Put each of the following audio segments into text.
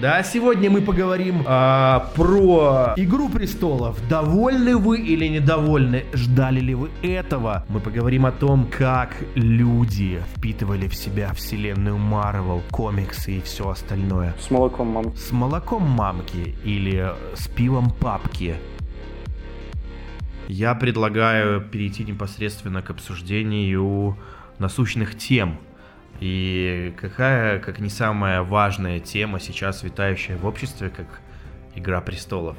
Да, сегодня мы поговорим а, про Игру престолов. Довольны вы или недовольны? Ждали ли вы этого? Мы поговорим о том, как люди впитывали в себя вселенную Марвел, комиксы и все остальное. С молоком мамки. С молоком мамки или с пивом папки. Я предлагаю перейти непосредственно к обсуждению насущных тем. И какая, как не самая важная тема сейчас витающая в обществе, как Игра престолов.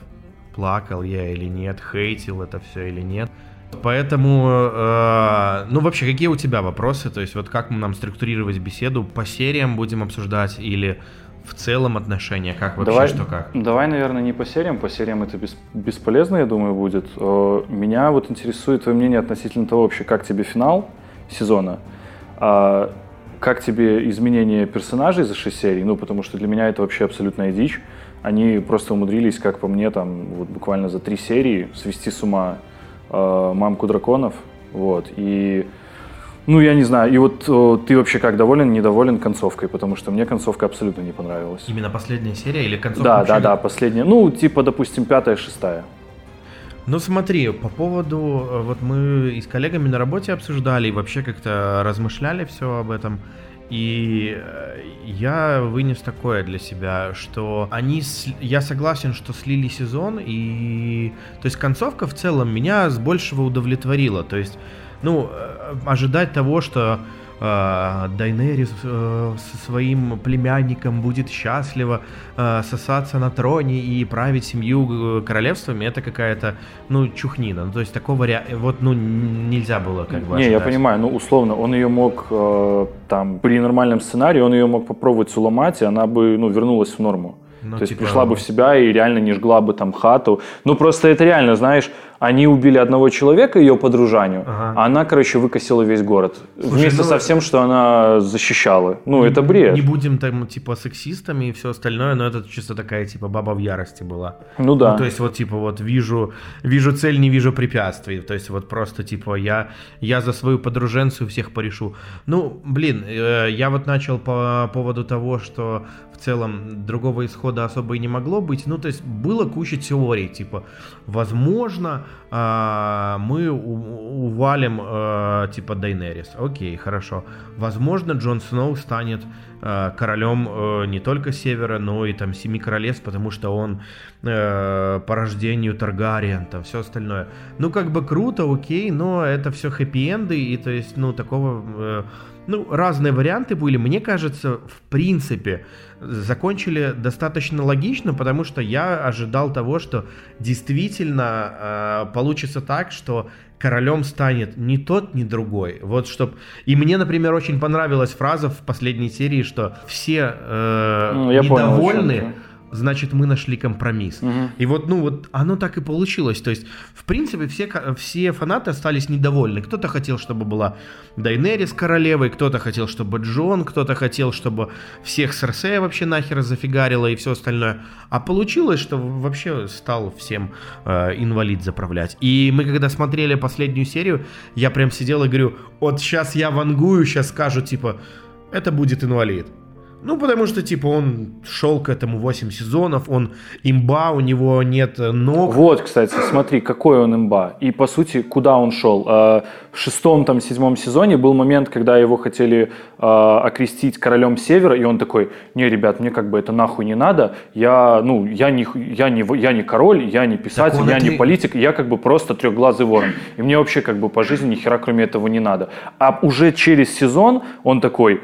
Плакал я или нет, хейтил это все или нет. Поэтому, э, ну вообще, какие у тебя вопросы? То есть вот как нам структурировать беседу? По сериям будем обсуждать или в целом отношения, как вообще, давай, что как? Давай, наверное, не по сериям, по сериям это бес, бесполезно, я думаю, будет. Э, меня вот интересует твое мнение относительно того вообще, как тебе финал сезона, а как тебе изменение персонажей за 6 серий, ну, потому что для меня это вообще абсолютная дичь. Они просто умудрились, как по мне, там, вот буквально за три серии свести с ума э, мамку драконов, вот, и ну, я не знаю. И вот о, ты вообще как доволен, недоволен концовкой? Потому что мне концовка абсолютно не понравилась. Именно последняя серия или концовка? Да, да, да, последняя. Ну, типа, допустим, пятая, шестая. Ну смотри, по поводу, э, вот мы и с коллегами на работе обсуждали, и вообще как-то размышляли все об этом. И э, я вынес такое для себя, что они, я согласен, что слили сезон, и то есть концовка в целом меня с большего удовлетворила. То есть, ну, э, ожидать того, что Дайнерис э, со своим племянником будет счастливо э, сосаться на троне и править семью э, королевствами, это какая-то, ну, чухнина. Ну, то есть такого вот, ну, нельзя было как бы Не, ожидать. я понимаю, ну, условно, он ее мог, там, при нормальном сценарии, он ее мог попробовать уломать, и она бы, ну, вернулась в норму. Ну, То есть типа- пришла бы в себя и реально не жгла бы там хату. Ну, просто это реально, знаешь, они убили одного человека, ее подружанию, Ага. а она, короче, выкосила весь город. Вместе ну, со всем, что она защищала. Ну, это бред. Не будем там, типа, сексистами и все остальное, но это чисто такая, типа, баба в ярости была. Ну да. Ну, то есть вот, типа, вот вижу, вижу цель, не вижу препятствий. То есть вот просто, типа, я, я за свою подруженцию всех порешу. Ну, блин, э, я вот начал по поводу того, что в целом другого исхода особо и не могло быть. Ну, то есть было куча теорий, типа, возможно, а, мы у- увалим, э, типа, Дайнерис. Окей, хорошо. Возможно, Джон Сноу станет э, королем э, не только Севера, но и там Семи Королевств, потому что он э, по рождению Таргариен, там все остальное. Ну, как бы круто, окей, но это все хэппи-энды, и то есть, ну, такого... э, ну, разные варианты были. Мне кажется, в принципе, закончили достаточно логично, потому что я ожидал того, что действительно э, получится так, что королем станет ни тот, ни другой. Вот чтоб... И мне, например, очень понравилась фраза в последней серии, что все э, Ну, я понял, значит, мы нашли компромисс. Мгм. И вот, ну, вот оно так и получилось. То есть, в принципе, все, все фанаты остались недовольны. Кто-то хотел, чтобы была Дайнерис королевой, кто-то хотел, чтобы Джон, кто-то хотел, чтобы всех Серсея вообще нахер зафигарило и все остальное. А получилось, что вообще стал всем э, инвалид заправлять. И мы, когда смотрели последнюю серию, я прям сидел и говорю, вот сейчас я вангую, сейчас скажут, типа, это будет инвалид. Ну, потому что, типа, он шел к этому 8 сезонов, он имба, у него нет ног. Вот, кстати, смотри, какой он имба. И, по сути, куда он шел. Э, В шестом, там, седьмом сезоне был момент, когда его хотели э, окрестить королем Севера, и он такой, не, ребят, мне как бы это нахуй не надо, я, ну, я не, я не, я не король, я не писатель, я не политик, я как бы просто трехглазый ворон. И мне вообще как бы по жизни ни хера кроме этого не надо. А уже через сезон он такой,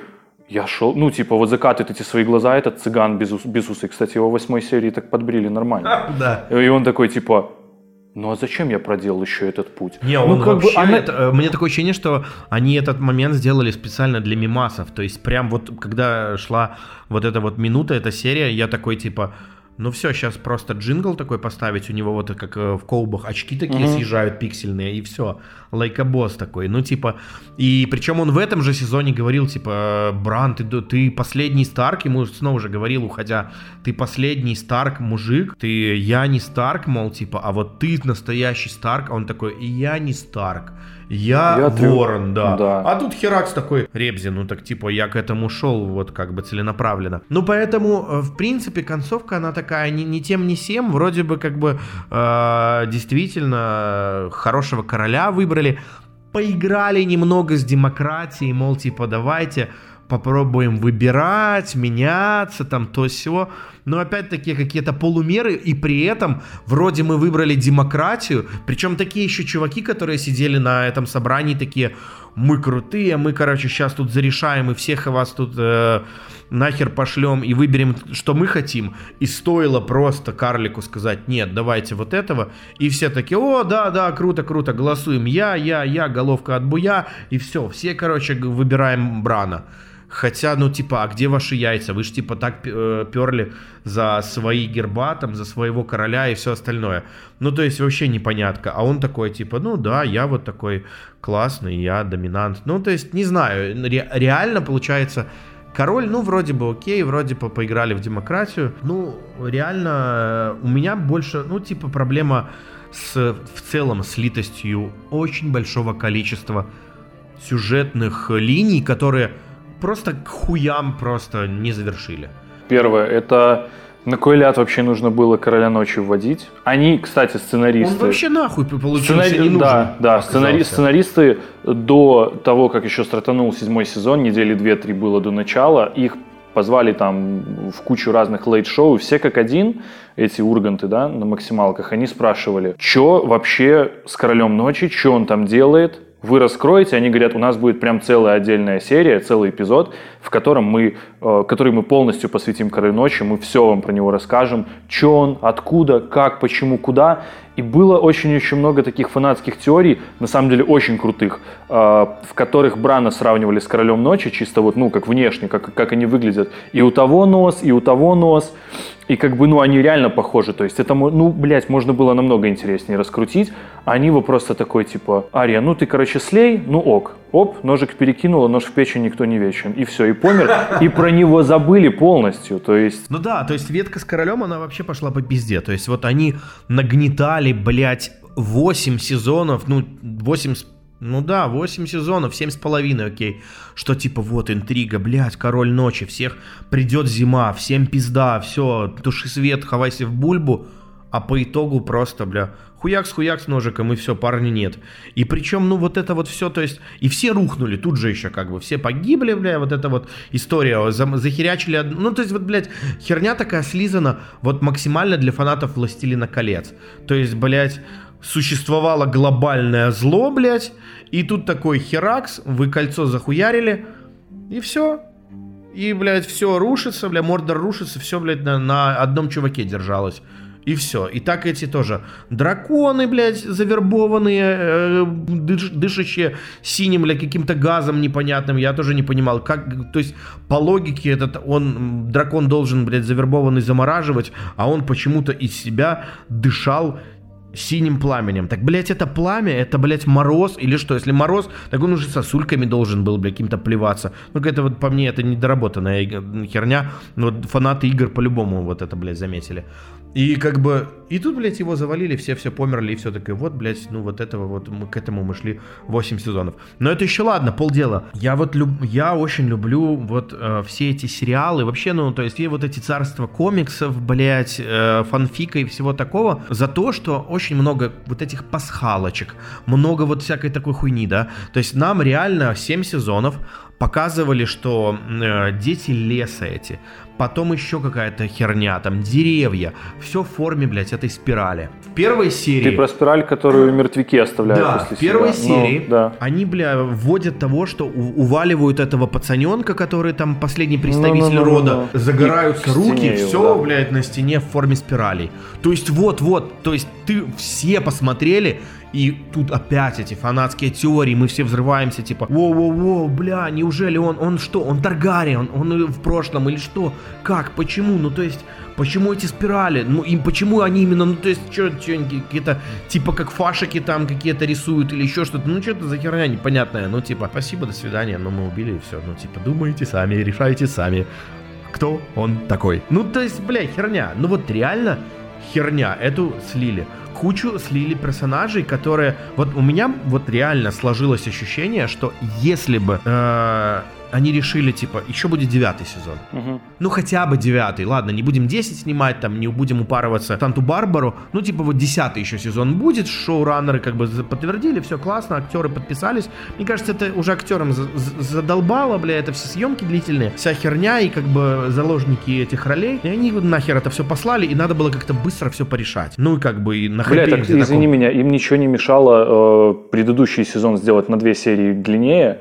я шел, ну, типа, вот закатывает эти свои глаза, этот цыган без, ус, без усы. Кстати, его в восьмой серии так подбрили нормально. Да. И он такой, типа, ну а зачем я проделал еще этот путь? Не, ну, он вообще, она- это, э, мне такое ощущение, что они этот момент сделали специально для мимасов. То есть прям вот когда шла вот эта вот минута, эта серия, я такой типа, ну все, сейчас просто джингл такой поставить, у него вот как э, в колбах очки такие Мгм. съезжают пиксельные, и все. Like a boss такой. Ну типа, и причем он в этом же сезоне говорил, типа, Бран, ты, ты последний Старк, ему снова уже говорил, уходя, ты последний Старк мужик, ты, я не Старк, мол, типа, а вот ты настоящий Старк, а он такой, и я не Старк. я, Я ворон, да. да. А тут Херакс такой, Ребзи, ну так типа я к этому шел вот как бы целенаправленно. Ну поэтому, э, в принципе, концовка, она такая ни, ни тем, ни сем. Вроде бы как бы э, действительно э, хорошего короля выбрали. Поиграли немного с демократией, мол, типа давайте попробуем выбирать, меняться, там то все. Но опять-таки какие-то полумеры, и при этом вроде мы выбрали демократию, причем такие еще чуваки, которые сидели на этом собрании, такие, мы крутые, мы, короче, сейчас тут зарешаем, и всех вас тут э, нахер пошлем и выберем, что мы хотим. И стоило просто карлику сказать, нет, давайте вот этого. И все такие, о, да, да, круто, круто, голосуем. Я, я, я, головка от буя. И все, все, короче, выбираем Брана. Хотя, ну, типа, а где ваши яйца? Вы же, типа, так э, перли за свои герба, там, за своего короля и все остальное. Ну, то есть, вообще непонятка. А он такой, типа, ну, да, я вот такой классный, я доминант. Ну, то есть, не знаю, ре- реально получается... Король, ну, вроде бы окей, вроде бы поиграли в демократию. Ну, реально, э, у меня больше, ну, типа, проблема с, в целом, с литостью очень большого количества сюжетных линий, которые просто к хуям просто не завершили. Первое, это на кой ляд вообще нужно было Короля Ночи вводить? Они, кстати, сценаристы... Он вообще нахуй получился Сценари- не нужен. Да, да, сценари- сценаристы до того, как еще стартанул седьмой сезон, недели две-три было до начала, их позвали там в кучу разных лейт-шоу, все как один, эти урганты, да, на максималках, они спрашивали, что вообще с Королем Ночи, что он там делает, вы раскроете, они говорят, у нас будет прям целая отдельная серия, целый эпизод, в котором мы, который мы полностью посвятим Королю Ночи, мы все вам про него расскажем, что он, откуда, как, почему, куда. И было очень-очень много таких фанатских теорий, на самом деле очень крутых, э, в которых Брана сравнивали с Королем Ночи, чисто вот, ну, как внешне, как, как они выглядят. И у того нос, и у того нос. И как бы, ну, они реально похожи. То есть это, ну, блядь, можно было намного интереснее раскрутить. А они его просто такой, типа, Ария, ну ты, короче, слей, ну ок. Оп, ножик перекинула, нож в печень никто не вечен. И все, и помер. И про него забыли полностью. То есть Ну да, то есть ветка с королем, она вообще пошла по пизде. То есть вот они нагнетали, блядь, 8 сезонов, ну, 8 с- ну да, 8 сезонов, 7 с половиной, окей. Что типа вот интрига, блядь, король ночи, всех придет зима, всем пизда, все, туши свет, хавайся в бульбу. А по итогу просто, бля, хуяк с хуяк с ножиком, и все, парня нет. И причем, ну, вот это вот все, то есть, и все рухнули, тут же еще как бы, все погибли, бля, вот эта вот история, захерячили, ну, то есть, вот, блядь, херня такая слизана, вот максимально для фанатов «Властелина колец». То есть, блядь, существовало глобальное зло, блядь, и тут такой херакс, вы кольцо захуярили, и все. И, блядь, все рушится, бля, Мордор рушится, все, блядь, на, на одном чуваке держалось. И все. И так эти тоже драконы, блядь, завербованные, э, дыш- дышащие синим, блядь, каким-то газом непонятным. Я тоже не понимал, как, то есть, по логике этот он, дракон должен, блядь, завербованный замораживать, а он почему-то из себя дышал синим пламенем. Так, блядь, это пламя, это, блядь, мороз или что? Если мороз, так он уже сосульками должен был, блядь, каким-то плеваться. Ну, это вот по мне, это недоработанная иг- херня. Но вот фанаты игр по-любому вот это, блядь, заметили. И как бы, и тут, блядь, его завалили, все все померли, и все такое, вот, блядь, ну вот этого вот, мы к этому мы шли 8 сезонов. Но это еще ладно, полдела. Я вот, люб, я очень люблю вот э, все эти сериалы, вообще, ну, то есть, все вот эти царства комиксов, блядь, э, фанфика и всего такого, за то, что очень много вот этих пасхалочек, много вот всякой такой хуйни, да. То есть, нам реально 7 сезонов показывали, что э, дети леса эти, потом еще какая-то херня, там деревья, все в форме, блядь, этой спирали. В первой серии... ты про спираль, которую мертвяки оставляют Да, после в первой себя. Ну, серии да. они, бля, вводят того, что уваливают этого пацаненка, который там последний представитель Ну-ну-ну-ну-ну. рода, загораются И к руки, стене все, его, да. блядь, на стене в форме спиралей. То есть вот-вот, то есть ты все посмотрели, и тут опять эти фанатские теории, мы все взрываемся, типа, воу-воу-воу, бля, неужели он, он что, он Таргариен, он в прошлом или что, как, почему, ну то есть, почему эти спирали, ну и почему они именно, ну то есть, что, какие-то, типа как фашики там какие-то рисуют или еще что-то, ну что-то за херня непонятная, ну типа, спасибо, до свидания, ну мы убили и все, ну типа, думайте сами, решайте сами, кто он такой. Ну то есть, бля, херня, ну вот реально, херня, эту слили. Кучу слили персонажей, которые... Вот у меня вот реально сложилось ощущение, что если бы э, они решили, типа, еще будет девятый сезон. Угу. Ну, хотя бы девятый. Ладно, не будем 10 снимать, там, не будем упарываться Танту Барбару. Ну, типа, вот десятый еще сезон будет. Шоураннеры как бы подтвердили, все классно, актеры подписались. Мне кажется, это уже актерам задолбало, бля, это все съемки длительные, вся херня и как бы заложники этих ролей. И они нахер это все послали, и надо было как-то быстро все порешать. Ну, и как бы и на Бля, так, извини таком... меня, им ничего не мешало э, предыдущий сезон сделать на две серии длиннее,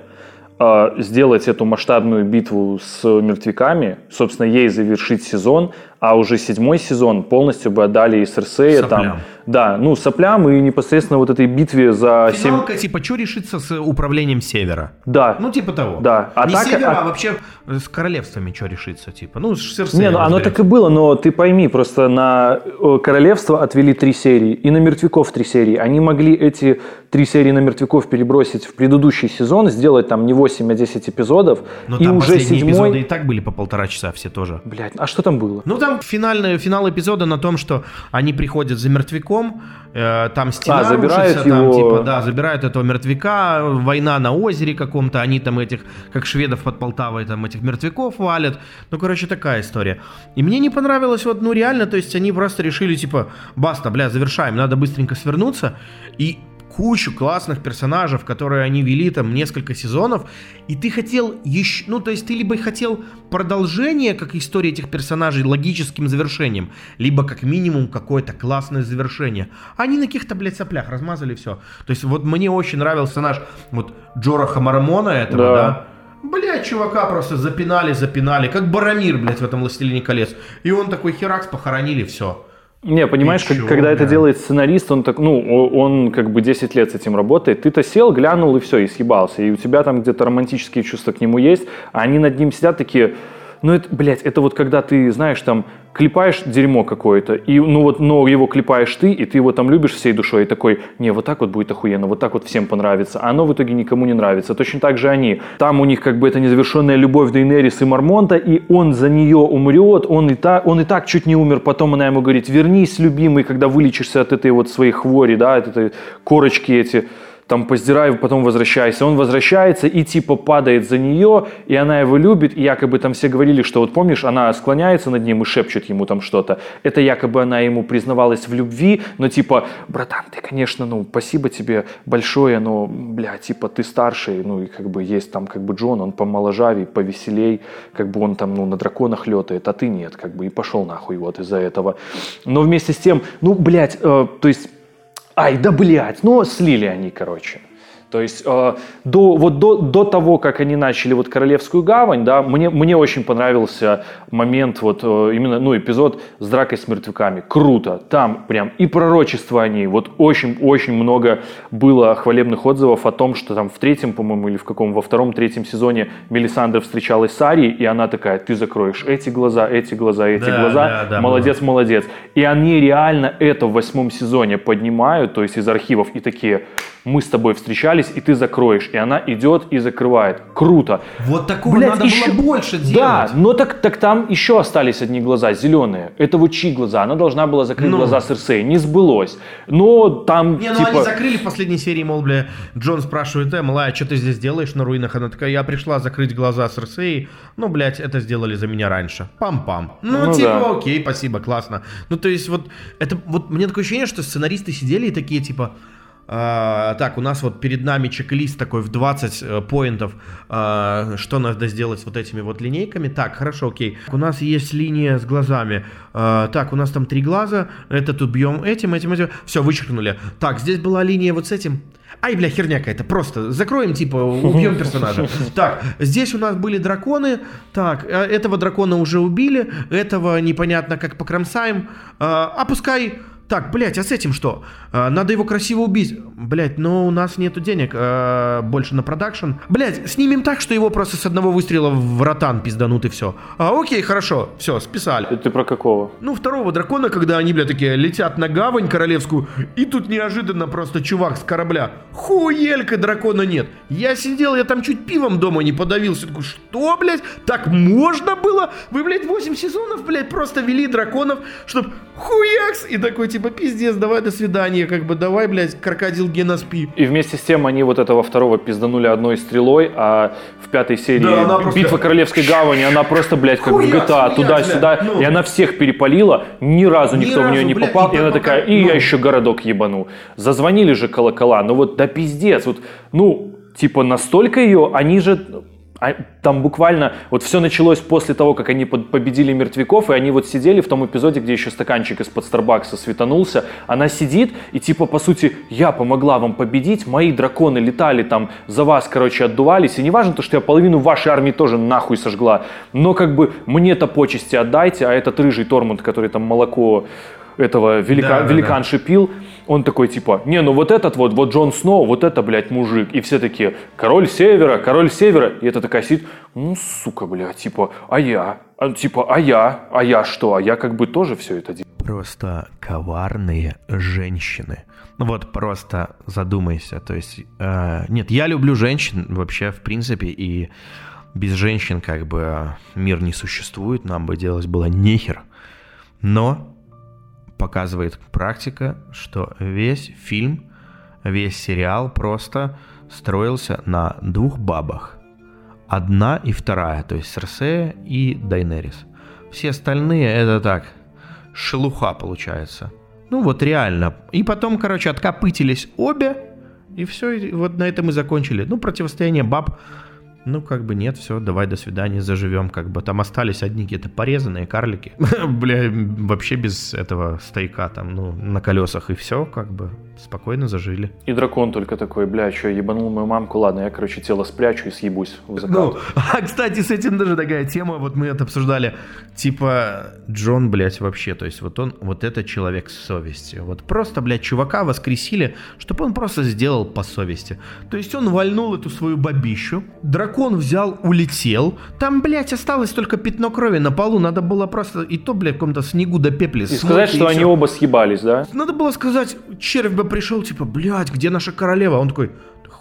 сделать эту масштабную битву с мертвяками, собственно, ей завершить сезон, а уже седьмой сезон полностью бы отдали и Серсея там. Да, ну, соплям и непосредственно вот этой битве за... Финалка, 7... типа, что решится с управлением Севера? Да. Ну, типа того. Да. А Не так, Севера, а... а вообще с королевствами что решится, типа. Ну, с Не, ну, оно так и было, но ты пойми, просто на э, королевство отвели три серии, и на мертвяков три серии. Они могли эти три серии на мертвяков перебросить в предыдущий сезон, сделать там не 8, а 10 эпизодов, но и уже седьмой... эпизоды и так были по полтора часа все тоже. Блять, а что там было? Ну, там финальный, финал эпизода на том, что они приходят за мертвяком, э, там стена а, забирают рушится, его... там, типа, да, забирают этого мертвяка, война на озере каком-то, они там этих, как шведов под Полтавой, там этих мертвяков валят. Ну, короче, такая история. И мне не понравилось, вот, ну, реально, то есть они просто решили, типа, баста, бля, завершаем, надо быстренько свернуться. И кучу классных персонажей, которые они вели там несколько сезонов, и ты хотел еще, ну то есть ты либо хотел продолжение, как история этих персонажей, логическим завершением, либо как минимум какое-то классное завершение. Они на каких-то, блядь, соплях размазали все. То есть вот мне очень нравился наш вот Джора Хамарамона этого, да, да Блять, чувака просто запинали, запинали, как Барамир, блядь, в этом «Властелине колец». И он такой херакс, похоронили, все. Не, понимаешь, как, когда это делает сценарист, он так, ну, он как бы 10 лет с этим работает, ты-то сел, глянул и все, и съебался. И у тебя там где-то романтические чувства к нему есть, а они над ним сидят такие, ну, это, блядь, это вот когда ты, знаешь, там, клепаешь дерьмо какое-то, и, ну, вот, но его клепаешь ты, и ты его там любишь всей душой, и такой, не, вот так вот будет охуенно, вот так вот всем понравится, а оно в итоге никому не нравится. Точно так же они. Там у них как бы это незавершенная любовь Дейнерис и Мармонта, и он за нее умрет, он и, так, он и так чуть не умер, потом она ему говорит, вернись, любимый, когда вылечишься от этой вот своей хвори, да, от этой корочки эти, там поздирай, потом возвращайся. Он возвращается и типа падает за нее, и она его любит, и якобы там все говорили, что вот помнишь, она склоняется над ним и шепчет ему там что-то. Это якобы она ему признавалась в любви, но типа, братан, ты, конечно, ну, спасибо тебе большое, но, бля, типа, ты старший, ну, и как бы есть там как бы Джон, он помоложавей, повеселей, как бы он там, ну, на драконах летает, а ты нет, как бы, и пошел нахуй вот из-за этого. Но вместе с тем, ну, блядь, э, то есть Ай, да блядь, ну слили они, короче. То есть э, до, вот до, до того, как они начали вот Королевскую гавань, да, мне, мне очень понравился момент, вот э, именно, ну, эпизод с дракой с мертвяками. Круто. Там прям и пророчество они. Вот очень-очень много было хвалебных отзывов о том, что там в третьем, по-моему, или в каком, во втором, третьем сезоне Мелисандра встречалась с Арией, и она такая, ты закроешь эти глаза, эти глаза, эти да, глаза. Да, да, молодец, было. молодец. И они реально это в восьмом сезоне поднимают, то есть из архивов, и такие, мы с тобой встречались, и ты закроешь. И она идет и закрывает. Круто. Вот такого Блядь, надо еще... было больше делать. Да, но так, так там еще остались одни глаза, зеленые. Это вот чьи глаза? Она должна была закрыть ну. глаза Серсей. Не сбылось. Но там, Не, ну типа... они закрыли в последней серии, мол, бля, Джон спрашивает, э, малая, что ты здесь делаешь на руинах? Она такая, я пришла закрыть глаза Серсей. Ну, блядь, это сделали за меня раньше. Пам-пам. Ну, ну типа, да. окей, спасибо, классно. Ну, то есть, вот, это, вот, мне такое ощущение, что сценаристы сидели и такие, типа, а, так, у нас вот перед нами чек-лист такой в 20 э, поинтов, а, что надо сделать с вот этими вот линейками. Так, хорошо, окей. У нас есть линия с глазами. А, так, у нас там три глаза. Это тут бьем этим, этим, этим. Все, вычеркнули. Так, здесь была линия вот с этим. Ай, бля, херня какая-то. Просто закроем, типа, убьем персонажа. Так, здесь у нас были драконы. Так, э, этого дракона уже убили. Этого непонятно как покромсаем. А пускай Так, блядь, а с этим что? А, надо его красиво убить. Блядь, но у нас нету денег а, больше на продакшн. Блядь, снимем так, что его просто с одного выстрела в ротан пизданут и все. А, окей, хорошо, все, списали. Ты про какого? Ну, второго дракона, когда они, блядь, такие летят на гавань королевскую, и тут неожиданно просто чувак с корабля. Хуелька дракона нет. Я сидел, я там чуть пивом дома не подавился. Такой, что, блядь, так можно было? Вы, блядь, 8 сезонов, блядь, просто вели драконов, чтоб хуякс, и такой, типа, пиздец, давай до свидания, как бы, давай, блядь, крокодил Гена спи. И вместе с тем они вот этого второго пизданули одной стрелой, а в пятой серии Да, она битва просто- Королевской гавани, она просто, блядь, как в Хуяк, GTA, туда-сюда, ну. и она всех перепалила, ни разу Ни никто в разу, нее не блядь, попал, и и она такая, и ну. я еще городок ебану. Зазвонили же колокола, ну вот, да пиздец, вот, ну, типа, настолько ее, они же... а, Там буквально вот все началось после того, как они победили мертвяков, и они вот сидели в том эпизоде, где еще стаканчик из-под Старбакса светанулся. Она сидит и типа по сути я помогла вам победить, мои драконы летали там за вас, короче, отдувались. И не важно то, что я половину вашей армии тоже нахуй сожгла, но как бы мне-то почести отдайте, а этот рыжий Тормунд, который там молоко этого велика, Да, да, великанши пил, он такой типа, не, ну вот этот вот, вот Джон Сноу, вот это, блядь, мужик. И все такие, король севера, король севера. И это такая сидит, ну, сука, блядь, типа, а я? А, типа, а я? А я что? А я как бы тоже все это делаю. Просто коварные женщины. Ну Вот просто задумайся. То есть, э, нет, я люблю женщин вообще, в принципе, и без женщин как бы мир не существует, нам бы делать было нехер. Но показывает практика, что весь фильм, весь сериал просто строился на двух бабах. Одна и вторая, то есть Серсея и Дайнерис. Все остальные это так, шелуха получается. Ну вот реально. И потом, короче, откопытились обе, и все, и вот на этом и закончили. Ну, противостояние баб, ну, как бы нет, все, давай, до свидания, заживем, как бы. Там остались одни какие-то порезанные карлики. Бля, вообще без этого стейка там, ну, на колесах, и все, как бы, спокойно зажили. И дракон только такой, бля, что, ебанул мою мамку, ладно, я, короче, тело спрячу и съебусь в закат. Ну, а, кстати, с этим даже такая тема, вот мы это обсуждали, типа, Джон, блядь, вообще, то есть вот он, вот это человек с совестью. Вот просто, блядь, чувака воскресили, чтобы он просто сделал по совести. То есть он вальнул эту свою бабищу, дракон взял, улетел, там, блядь, осталось только пятно крови на полу, надо было просто, и то, блядь, в каком-то снегу до пепли И сказать, что они оба съебались, да? надо было сказать, червь бы пришел, типа, блядь, где наша королева? Он такой, «Да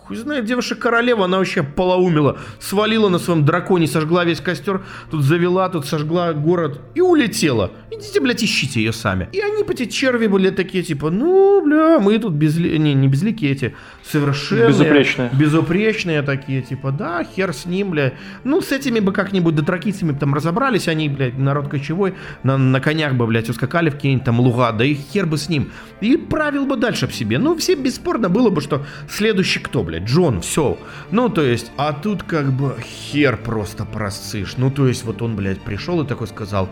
хуй знает, где ваша королева, она вообще полоумела, свалила на своем драконе, сожгла весь костер, тут завела, тут сожгла город и улетела. Идите, блядь, ищите ее сами. И они, эти черви были такие, типа, ну, бля, мы тут безли... не, не безликие эти, совершенные. Безупречные. Безупречные такие, типа, да, хер с ним, бля. Ну, с этими бы как-нибудь дотракийцами бы там разобрались, они, блядь, народ кочевой, на, на конях бы, блядь, ускакали в какие-нибудь там луга, да и хер бы с ним. И правил бы дальше в себе. Ну, все бесспорно было бы, что следующий кто, блядь, Джон, все. Ну, то есть, а тут как бы хер просто просышь. Ну, то есть, вот он, блядь, пришел и такой сказал,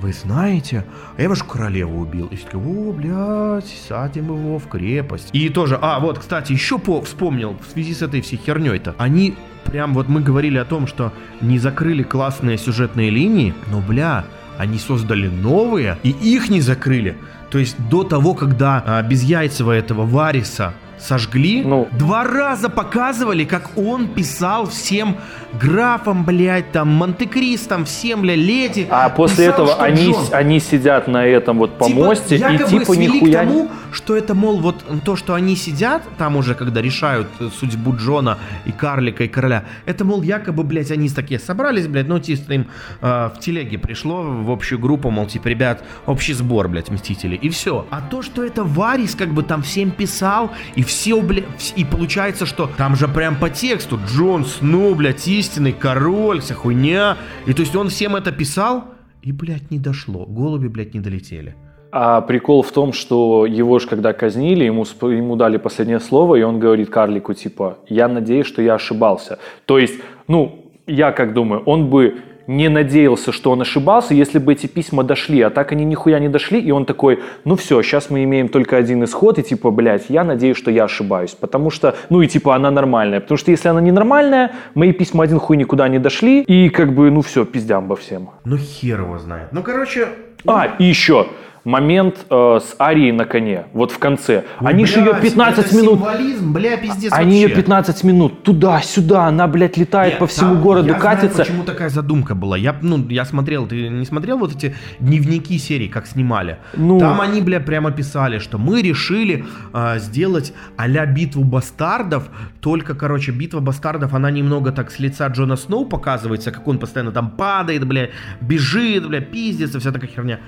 вы знаете, а я вашу королеву убил. И все о, блядь, садим его в крепость. И тоже, а, вот, кстати, еще по, вспомнил, в связи с этой всей херней-то, они прям вот мы говорили о том, что не закрыли классные сюжетные линии, но, бля, они создали новые, и их не закрыли. То есть до того, когда а, Безяйцева этого Вариса сожгли, Ну. два раза показывали, как он писал всем графам, блядь, там, Монте-Кристам, всем, бля, леди. А после Писал, этого они, Джон. они сидят на этом вот помосте и якобы типа свели нихуя... к тому, что это, мол, вот то, что они сидят там уже, когда решают э, судьбу Джона и Карлика и Короля, это, мол, якобы, блядь, они такие собрались, блядь, ну, чисто им э, в телеге пришло в общую группу, мол, типа, ребят, общий сбор, блядь, Мстители, и все. А то, что это Варис, как бы, там всем писал, и все, вс- и получается, что там же прям по тексту Джон Сноу, блядь, истинный король, вся хуйня, и то есть он всем это писал, и, блядь, не дошло, голуби, блядь, не долетели. А прикол в том, что его ж когда казнили, ему, ему дали последнее слово, и он говорит карлику, типа, я надеюсь, что я ошибался. То есть, ну, я как думаю, он бы не надеялся, что он ошибался, если бы эти письма дошли, а так они нихуя не дошли, и он такой, ну все, сейчас мы имеем только один исход, и типа, блядь, я надеюсь, что я ошибаюсь, потому что, ну и типа она нормальная, потому что если она ненормальная, мои письма один хуй никуда не дошли, и как бы, ну все, пиздямба всем. Ну хер его знает. Ну, короче, А, и еще. Момент э, с Арией на коне, вот в конце. Они же ее 15 это минут... символизм, бля, пиздец Они вообще. ее 15 минут туда-сюда, она, блядь, летает Нет, по всему там- городу, я знаю, катится. почему такая задумка была. Я, ну, я смотрел, ты не смотрел вот эти дневники серии, как снимали? Ну. Там они, бля, прямо писали, что мы решили а, сделать а-ля битву бастардов, только, короче, битва бастардов, она немного так с лица Джона Сноу показывается, как он постоянно там падает, бля, бежит, бля, пиздится, вся такая херня.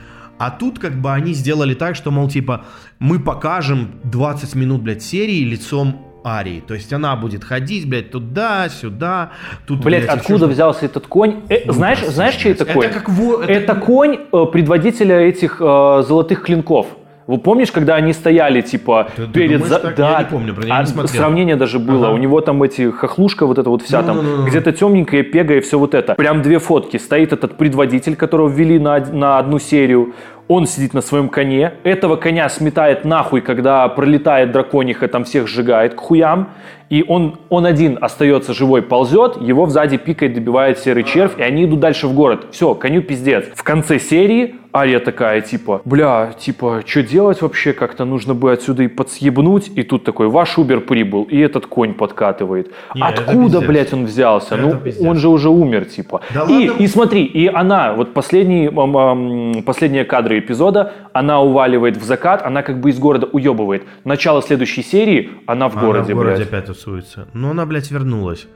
А тут как бы они сделали так, что, мол, типа, мы покажем 20 минут, блядь, серии лицом Арии. То есть она будет ходить, блядь, туда-сюда. Тут, Блять, блядь, откуда еще взялся этот конь? Э, Ну, знаешь, знаешь, чей это блядь. конь? Это как во- это- Это конь э, предводителя этих э, золотых клинков. Вы помнишь, когда они стояли, типа, Ты- ты перед... думаешь так? Я не помню, про- а не смотрел. Сравнение даже было. Ага. У него там эти хохлушка, вот эта вот вся там, Ну-ну-ну-ну. где-то темненькая, пега и все вот это. Прям две фотки. Стоит этот предводитель, которого ввели на, на одну серию. Он сидит на своем коне. Этого коня сметает нахуй, когда пролетает дракониха, там всех сжигает к хуям. И он, он один остается живой, ползет, его сзади пикает, добивает серый червь, и они идут дальше в город. Все, коню пиздец. В конце серии Ария такая, типа, бля, типа, что делать вообще? Как-то нужно бы отсюда и подсъебнуть. И тут такой, ваш Убер прибыл, и этот конь подкатывает. Не, Откуда, блядь, он взялся? Это ну, пиздец. он же уже умер, типа. Да и, ладно. и смотри, и она, вот последние, последние кадры эпизода, она уваливает в закат, она как бы из города уебывает. Начало следующей серии, она в Она городе, в городе блядь. опять тусуется. Ну, она, блядь, вернулась.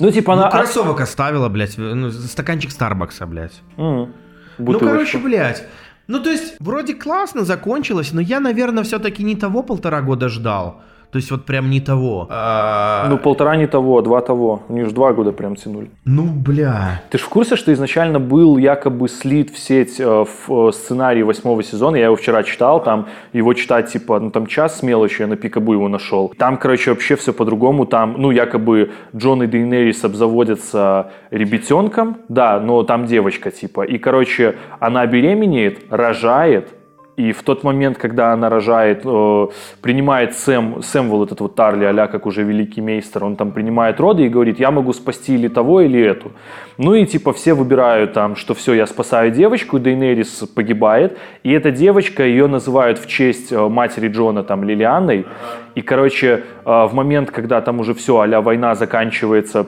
Ну, типа, Ну, она... кроссовок оставила, блядь, ну, стаканчик Старбакса, блядь. М, Ну, короче, блядь. Ну, то есть, вроде классно закончилось, но я, наверное, все-таки не того полтора года ждал. То есть, вот прям не того. А, Ну, полтора не того, два того. Они же два года прям тянули. ну, бля. Ты же в курсе, что изначально был якобы слит в сеть э, в э, сценарий восьмого сезона? Я его вчера читал, там его читать типа, ну там час с мелочью, я на пикабу его нашел. Там, короче, вообще все по-другому. Там, ну, якобы Джон и Дейнерис обзаводятся ребятенком, да, но там девочка типа. И, короче, она беременеет, рожает, и в тот момент, когда она рожает, э, принимает Сэм, Сэм вот этот вот Тарли, а как уже великий мейстер, он там принимает роды и говорит, я могу спасти или того, или эту. Ну и типа все выбирают там, что все, я спасаю девочку, Дейнерис погибает, и эта девочка, ее называют в честь э, матери Джона там Лилианой, и, короче, э, в момент, когда там уже все, а война заканчивается,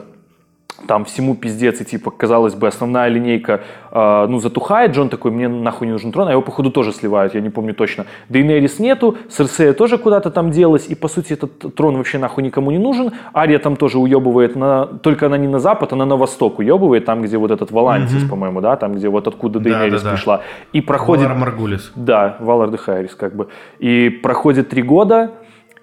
там всему пиздец, и типа, казалось бы, основная линейка, э, ну, затухает, Джон такой, мне нахуй не нужен трон, а его, походу, тоже сливают, я не помню точно. Дейнерис нету, Серсея тоже куда-то там делась, и, по сути, этот трон вообще нахуй никому не нужен, Ария там тоже уебывает, на, только она не на запад, она на восток уебывает, там, где вот этот Валантис, по-моему, да, там, где вот откуда Дейнерис Да-да-да. пришла, и проходит... Валар Маргулис. Да, Валар де Хайрис, как бы. И проходит три года,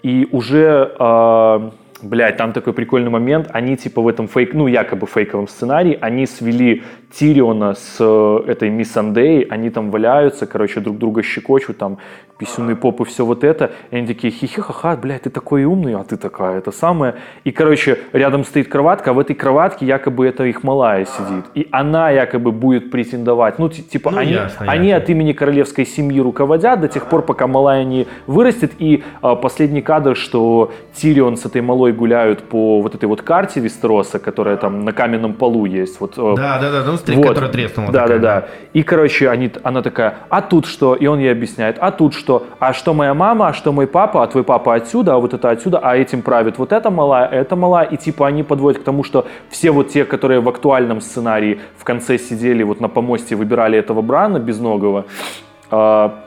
и уже, э, блядь, там такой прикольный момент, они типа в этом фейк, ну якобы фейковом сценарии, они свели Тириона с э, этой Мисс Андей, они там валяются, короче, друг друга щекочут, там писюны, попы, все вот это, и они такие хихи-ха-ха, блядь, ты такой умный, а ты такая, это самое. И, короче, рядом стоит кроватка, а в этой кроватке якобы это их малая сидит, и она якобы будет претендовать, ну, ти- типа, Ну, они, ясно, они ясно. от имени королевской семьи руководят до тех пор, пока малая не вырастет. И а, последний кадр, что Тирион с этой малой гуляют по вот этой вот карте Вестероса, которая там на каменном полу есть. Вот, э, Да, да, да, стрик, вот. которая треснула. Да, такая, да, да. И, короче, они, она такая, а тут что? И он ей объясняет, а тут что? А что моя мама, а что мой папа, а твой папа отсюда, а вот это отсюда, а этим правит вот эта малая, это малая. И типа они подводят к тому, что все вот те, которые в актуальном сценарии в конце сидели вот на помосте, выбирали этого Брана безногого, а,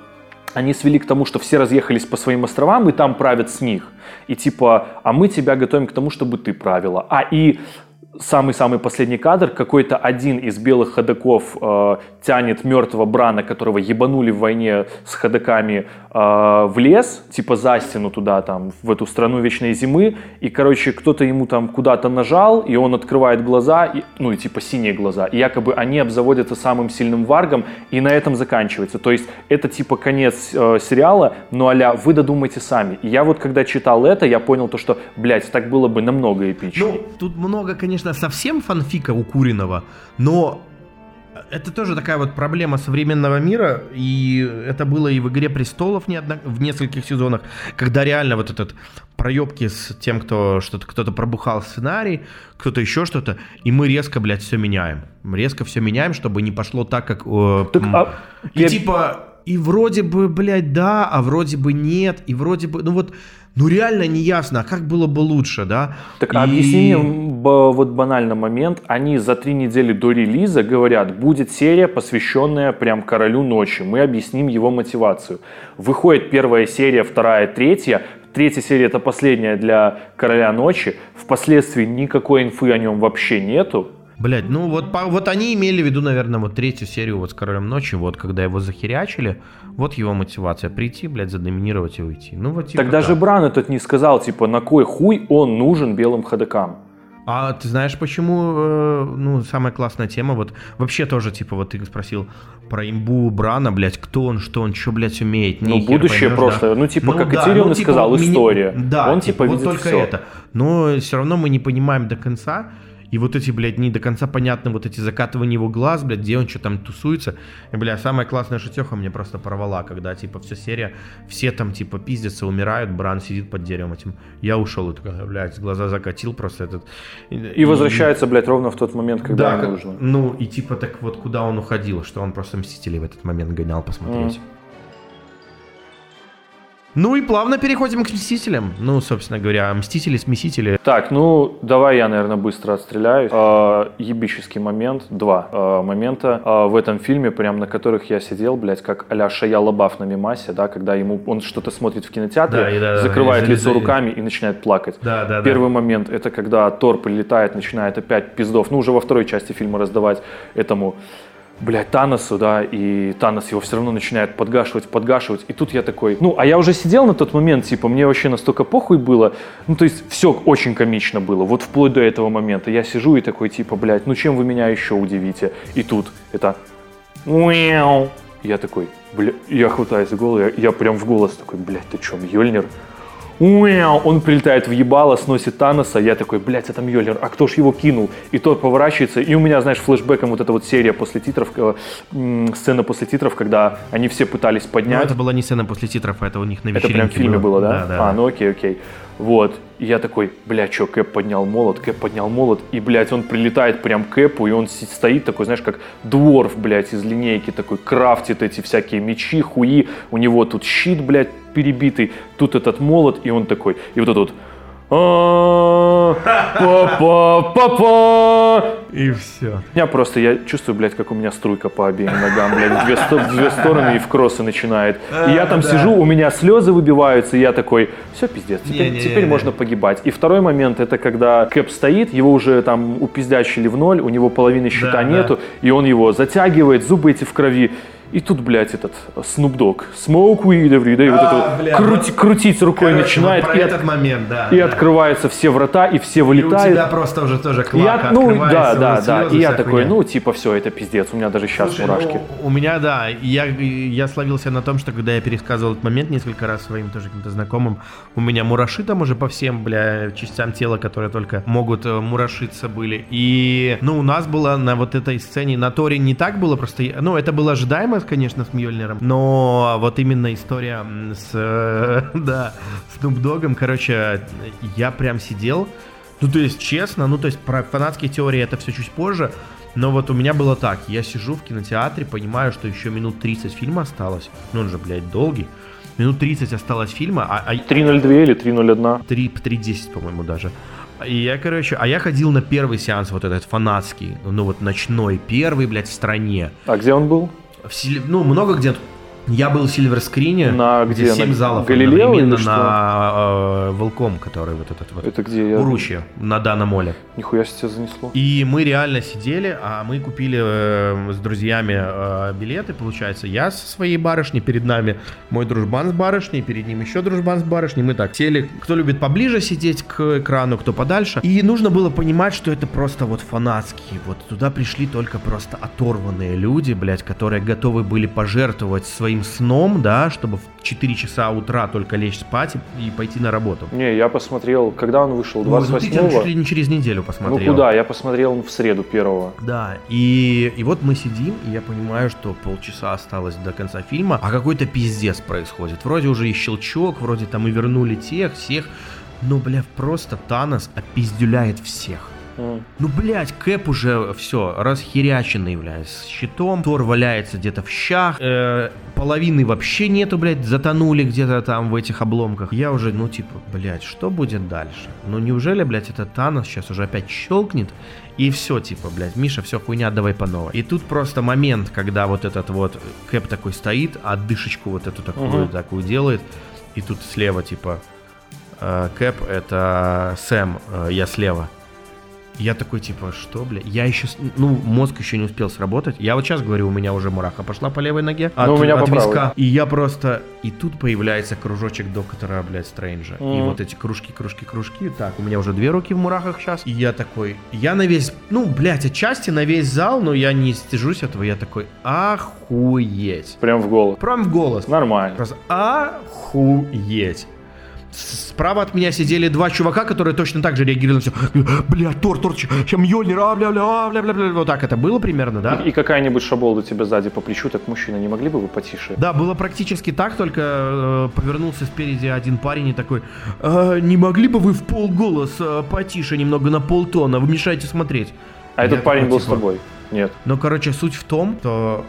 они свели к тому, что все разъехались по своим островам и там правят с них. И типа, а мы тебя готовим к тому, чтобы ты правила. А и самый-самый последний кадр, какой-то один из белых ходоков э, тянет мертвого Брана, которого ебанули в войне с ходоками, э, в лес, типа за стену туда, там, в эту страну вечной зимы, и, короче, кто-то ему там куда-то нажал, и он открывает глаза, и, ну, и типа синие глаза, и якобы они обзаводятся самым сильным варгом, и на этом заканчивается. То есть это типа конец э, сериала, но а вы додумайте сами. И я вот когда читал это, я понял то, что, блядь, так было бы намного эпичнее. Ну, тут много, конечно, совсем фанфика укуренного, но это тоже такая вот проблема современного мира, и это было и в «Игре престолов» неодно- в нескольких сезонах, когда реально вот этот проебки с тем, кто что-то кто-то пробухал сценарий, кто-то еще что-то, и мы резко, блядь, все меняем. Резко все меняем, чтобы не пошло так, как... э, Так, а и я- типа и вроде бы, блядь, да, а вроде бы нет, и вроде бы, ну вот, ну реально не ясно, а как было бы лучше, да? Так и... объясни мне вот банально момент. Они за три недели до релиза говорят, будет серия, посвященная прям королю ночи. Мы объясним его мотивацию. Выходит первая серия, вторая, третья. Третья серия это последняя для короля ночи. Впоследствии никакой инфы о нем вообще нету. Блять, ну вот, по, вот они имели в виду, наверное, вот третью серию вот с Королем Ночи, вот когда его захерячили, вот его мотивация, прийти, блядь, задоминировать и уйти. Ну вот типа Так даже Бран этот не сказал, типа, на кой хуй он нужен белым ходокам. А ты знаешь, почему, э, ну, самая классная тема, вот, вообще тоже, типа, вот ты спросил про имбу Брана, блядь, кто он, что он, что, блядь, умеет. Ну, будущее поймешь, прошлое, да? ну, типа, ну, как да, Этерион ну, типа, сказал, ми... история. Да, он, типа, типа вот только все. это. Но все равно мы не понимаем до конца, и вот эти, блядь, не до конца понятны вот эти закатывания его глаз, блядь, где он что там тусуется. И, бля, самая классная шутеха мне просто порвала, когда, типа, вся серия, все там, типа, пиздятся, умирают, Бран сидит под деревом этим. Я ушел и такой, блядь, глаза закатил просто этот. И, и возвращается, блядь, ровно в тот момент, когда да, нужно. Ну, и типа, так вот, куда он уходил, что он просто Мстителей в этот момент гонял посмотреть. Mm. Ну и плавно переходим к Мстителям. Ну, собственно говоря, Мстители, Смесители. Так, ну, давай я, наверное, быстро отстреляюсь. Э, ебический момент, два э, момента э, в этом фильме, прям на которых я сидел, блядь, как а-ля Шая Лабаф на Мимасе, да, когда ему он что-то смотрит в кинотеатре, да, и, да, закрывает да, лицо и, руками и начинает плакать. Да, да, Первый да. момент, это когда Тор прилетает, начинает опять пиздов, ну, уже во второй части фильма раздавать этому блядь, Таносу, да, и Танос его все равно начинает подгашивать, подгашивать. И тут я такой, ну, а я уже сидел на тот момент, типа, мне вообще настолько похуй было. Ну, то есть, все очень комично было, вот вплоть до этого момента. Я сижу и такой, типа, блядь, ну, чем вы меня еще удивите? И тут это... Я такой, бля, я хватаюсь за голову, я, я прям в голос такой, блядь, ты что, Мьёльнир? он прилетает в ебало, сносит Таноса, я такой, блядь, это Мьёльнир, а кто ж его кинул? И тот поворачивается, и у меня, знаешь, флешбеком вот эта вот серия после титров, э, сцена после титров, когда они все пытались поднять. Ну, это была не сцена после титров, а это у них на вечеринке Это прям в фильме было, было да? Да, да. А, ну окей, окей. Вот. И я такой, бля, что, Кэп поднял молот, Кэп поднял молот, и, блядь, он прилетает прям к Кэпу, и он стоит такой, знаешь, как дворф, блядь, из линейки, такой, крафтит эти всякие мечи, хуи, у него тут щит, блядь, перебитый, тут этот молот, и он такой, и вот этот вот Папа, папа. И все. Я просто, я чувствую, блядь, как у меня струйка по обеим ногам, блядь, в две, в две стороны и в кроссы начинает. И я там сижу, у меня слезы выбиваются, и я такой, все, пиздец, теперь, теперь можно погибать. И второй момент, это когда Кэп стоит, его уже там упиздячили в ноль, у него половины щита нету, и он его затягивает, зубы эти в крови. И тут, блядь, этот Snoop Dogg, smoke weed every day, а, вот это крути, крутить рукой Короче, начинает. Вот и этот от, момент, да. И да. открываются все врата, и все вылетают. И у тебя просто уже тоже клака я, ну, да, да, да. И я такой, хуйня. ну, типа, все, это пиздец, у меня даже сейчас Слушай, мурашки. Ну, у меня, да, я, я словился на том, что когда я пересказывал этот момент несколько раз своим тоже каким-то знакомым, у меня мураши там уже по всем, бля, частям тела, которые только могут э, мурашиться были. И, ну, у нас было на вот этой сцене, на Торе не так было, просто, ну, это было ожидаемо, конечно, с Мьёльниром, но вот именно история с, да, с Snoop Dogg, короче, я прям сидел, ну, то есть, честно, ну, то есть, про фанатские теории это все чуть позже, но вот у меня было так, я сижу в кинотеатре, понимаю, что еще минут 30 фильма осталось, ну, он же, блядь, долгий, минут 30 осталось фильма, а... а 3.02 или 3.01? 3, 3.10, по-моему, даже. И я, короче, а я ходил на первый сеанс, вот этот фанатский, ну вот ночной, первый, блядь, в стране. А где он был? Ну, много где я был в Сильверскрине, на где, где 7 на залов Галилео одновременно на э, Волком, который вот этот вот. Это где? Уручье, на Даномоле. Нихуя себе занесло. И мы реально сидели, а мы купили э, с друзьями э, билеты, получается, я со своей барышней, перед нами мой дружбан с барышней, перед ним еще дружбан с барышней, мы так сели, кто любит поближе сидеть к экрану, кто подальше. И нужно было понимать, что это просто вот фанатские, вот туда пришли только просто оторванные люди, блядь, которые готовы были пожертвовать своим своим сном, да, чтобы в 4 часа утра только лечь спать и, и пойти на работу. Не, я посмотрел, когда он вышел, 28-го? Ну, чуть ли не через неделю посмотрел. Ну куда? Я посмотрел в среду первого. Да, и, и вот мы сидим, и я понимаю, что полчаса осталось до конца фильма, а какой-то пиздец происходит. Вроде уже и щелчок, вроде там и вернули тех, всех, но, бля, просто Танос опиздюляет всех Mm. Ну, блядь, Кэп уже все, расхеряченный, блядь, с щитом. Тор валяется где-то в щах. Э, половины вообще нету, блядь, затонули где-то там в этих обломках. Я уже, ну, типа, блядь, что будет дальше? Ну, неужели, блядь, этот Танос сейчас уже опять щелкнет? И все, типа, блядь, Миша, все хуйня, давай по новой. И тут просто момент, когда вот этот вот Кэп такой стоит, а дышечку вот эту такую, угу. такую делает. И тут слева, типа, э, Кэп это Сэм, э, я слева. Я такой, типа, что, бля? Я еще, ну, мозг еще не успел сработать. Я вот сейчас говорю, у меня уже мураха пошла по левой ноге от, ну, у меня от виска. И я просто... И тут появляется кружочек доктора, блядь, Стрэнджа. Mm. И вот эти кружки, кружки, кружки. Так, у меня уже две руки в мурахах сейчас. И я такой... Я на весь... Ну, блядь, отчасти на весь зал, но я не стяжусь этого. Я такой, охуеть. Прям в голос. Прям в голос. Нормально. Просто охуеть. Справа от меня сидели два чувака, которые точно так же реагировали на все. Бля, Тор, Тор, чем Йольнир, а, бля, бля, бля, бля, бля. Вот так это было примерно, да? И, и какая-нибудь шаболда тебе сзади по плечу, так мужчина, не могли бы вы потише? Да, было практически так, только э, повернулся спереди один парень и такой, э, не могли бы вы в полголос э, потише немного на полтона, вы мешаете смотреть. А этот парень был типа, с тобой? Нет. Ну, короче, суть в том, что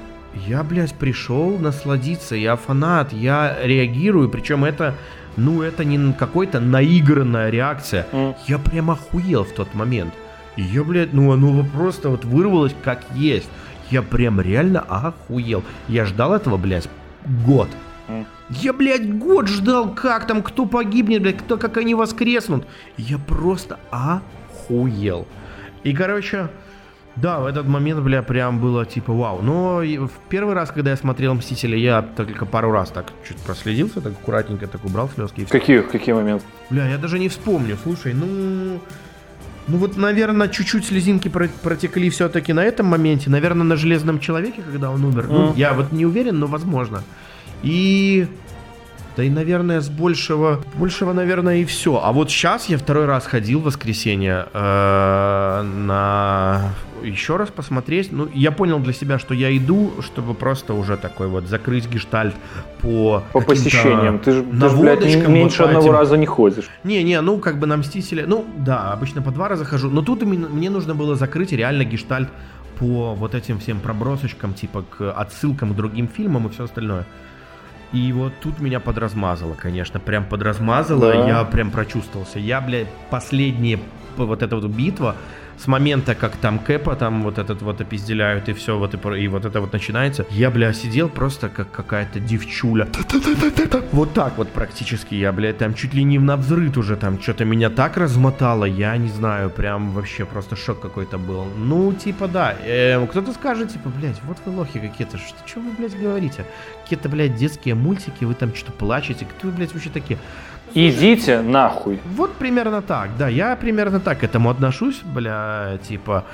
я, блядь, пришел насладиться, я фанат, я реагирую, причем это ну это не какой-то наигранная реакция. Mm. Я прям охуел в тот момент. И я, блядь, ну оно просто вот вырвалось как есть. Я прям реально охуел. Я ждал этого, блядь, год. Mm. Я, блядь, год ждал, как там, кто погибнет, блядь, кто, как они воскреснут. Я просто охуел. И, короче, да, в этот момент, бля, прям было типа вау. Но в первый раз, когда я смотрел «Мстители», я только пару раз так чуть проследился, так аккуратненько так убрал слезки. Какие, какие моменты? Бля, я даже не вспомню. Слушай, ну... Ну вот, наверное, чуть-чуть слезинки протекли все-таки на этом моменте. Наверное, на «Железном человеке», когда он умер. Mm. Ну, я вот не уверен, но возможно. И да и, наверное, с большего, большего, наверное, и все. А вот сейчас я второй раз ходил в воскресенье э, на еще раз посмотреть. Ну, я понял для себя, что я иду, чтобы просто уже такой вот закрыть гештальт по по посещениям. Ты же, ты же блядь, меньше вот одного раза не ходишь. Не, не, ну как бы на Мстители, ну да, обычно по два раза хожу, но тут мне нужно было закрыть реально гештальт по вот этим всем пробросочкам, типа к отсылкам к другим фильмам и все остальное. И вот тут меня подразмазало, конечно, прям подразмазало, да. я прям прочувствовался. Я, блядь, последняя вот эта вот битва, с момента, как там Кэпа там вот этот вот опизделяют и все, вот и, и вот это вот начинается, я, бля, сидел просто как какая-то девчуля. Вот так вот практически я, бля, там чуть ли не на взрыв уже там что-то меня так размотало, я не знаю, прям вообще просто шок какой-то был. Ну, типа, да, э, кто-то скажет, типа, блядь, вот вы лохи какие-то, что, что вы, блядь, говорите? Какие-то, блядь, детские мультики, вы там что-то плачете, кто вы, блядь, вообще такие? Идите нахуй. Вот примерно так, да, я примерно так к этому отношусь, бля, типа,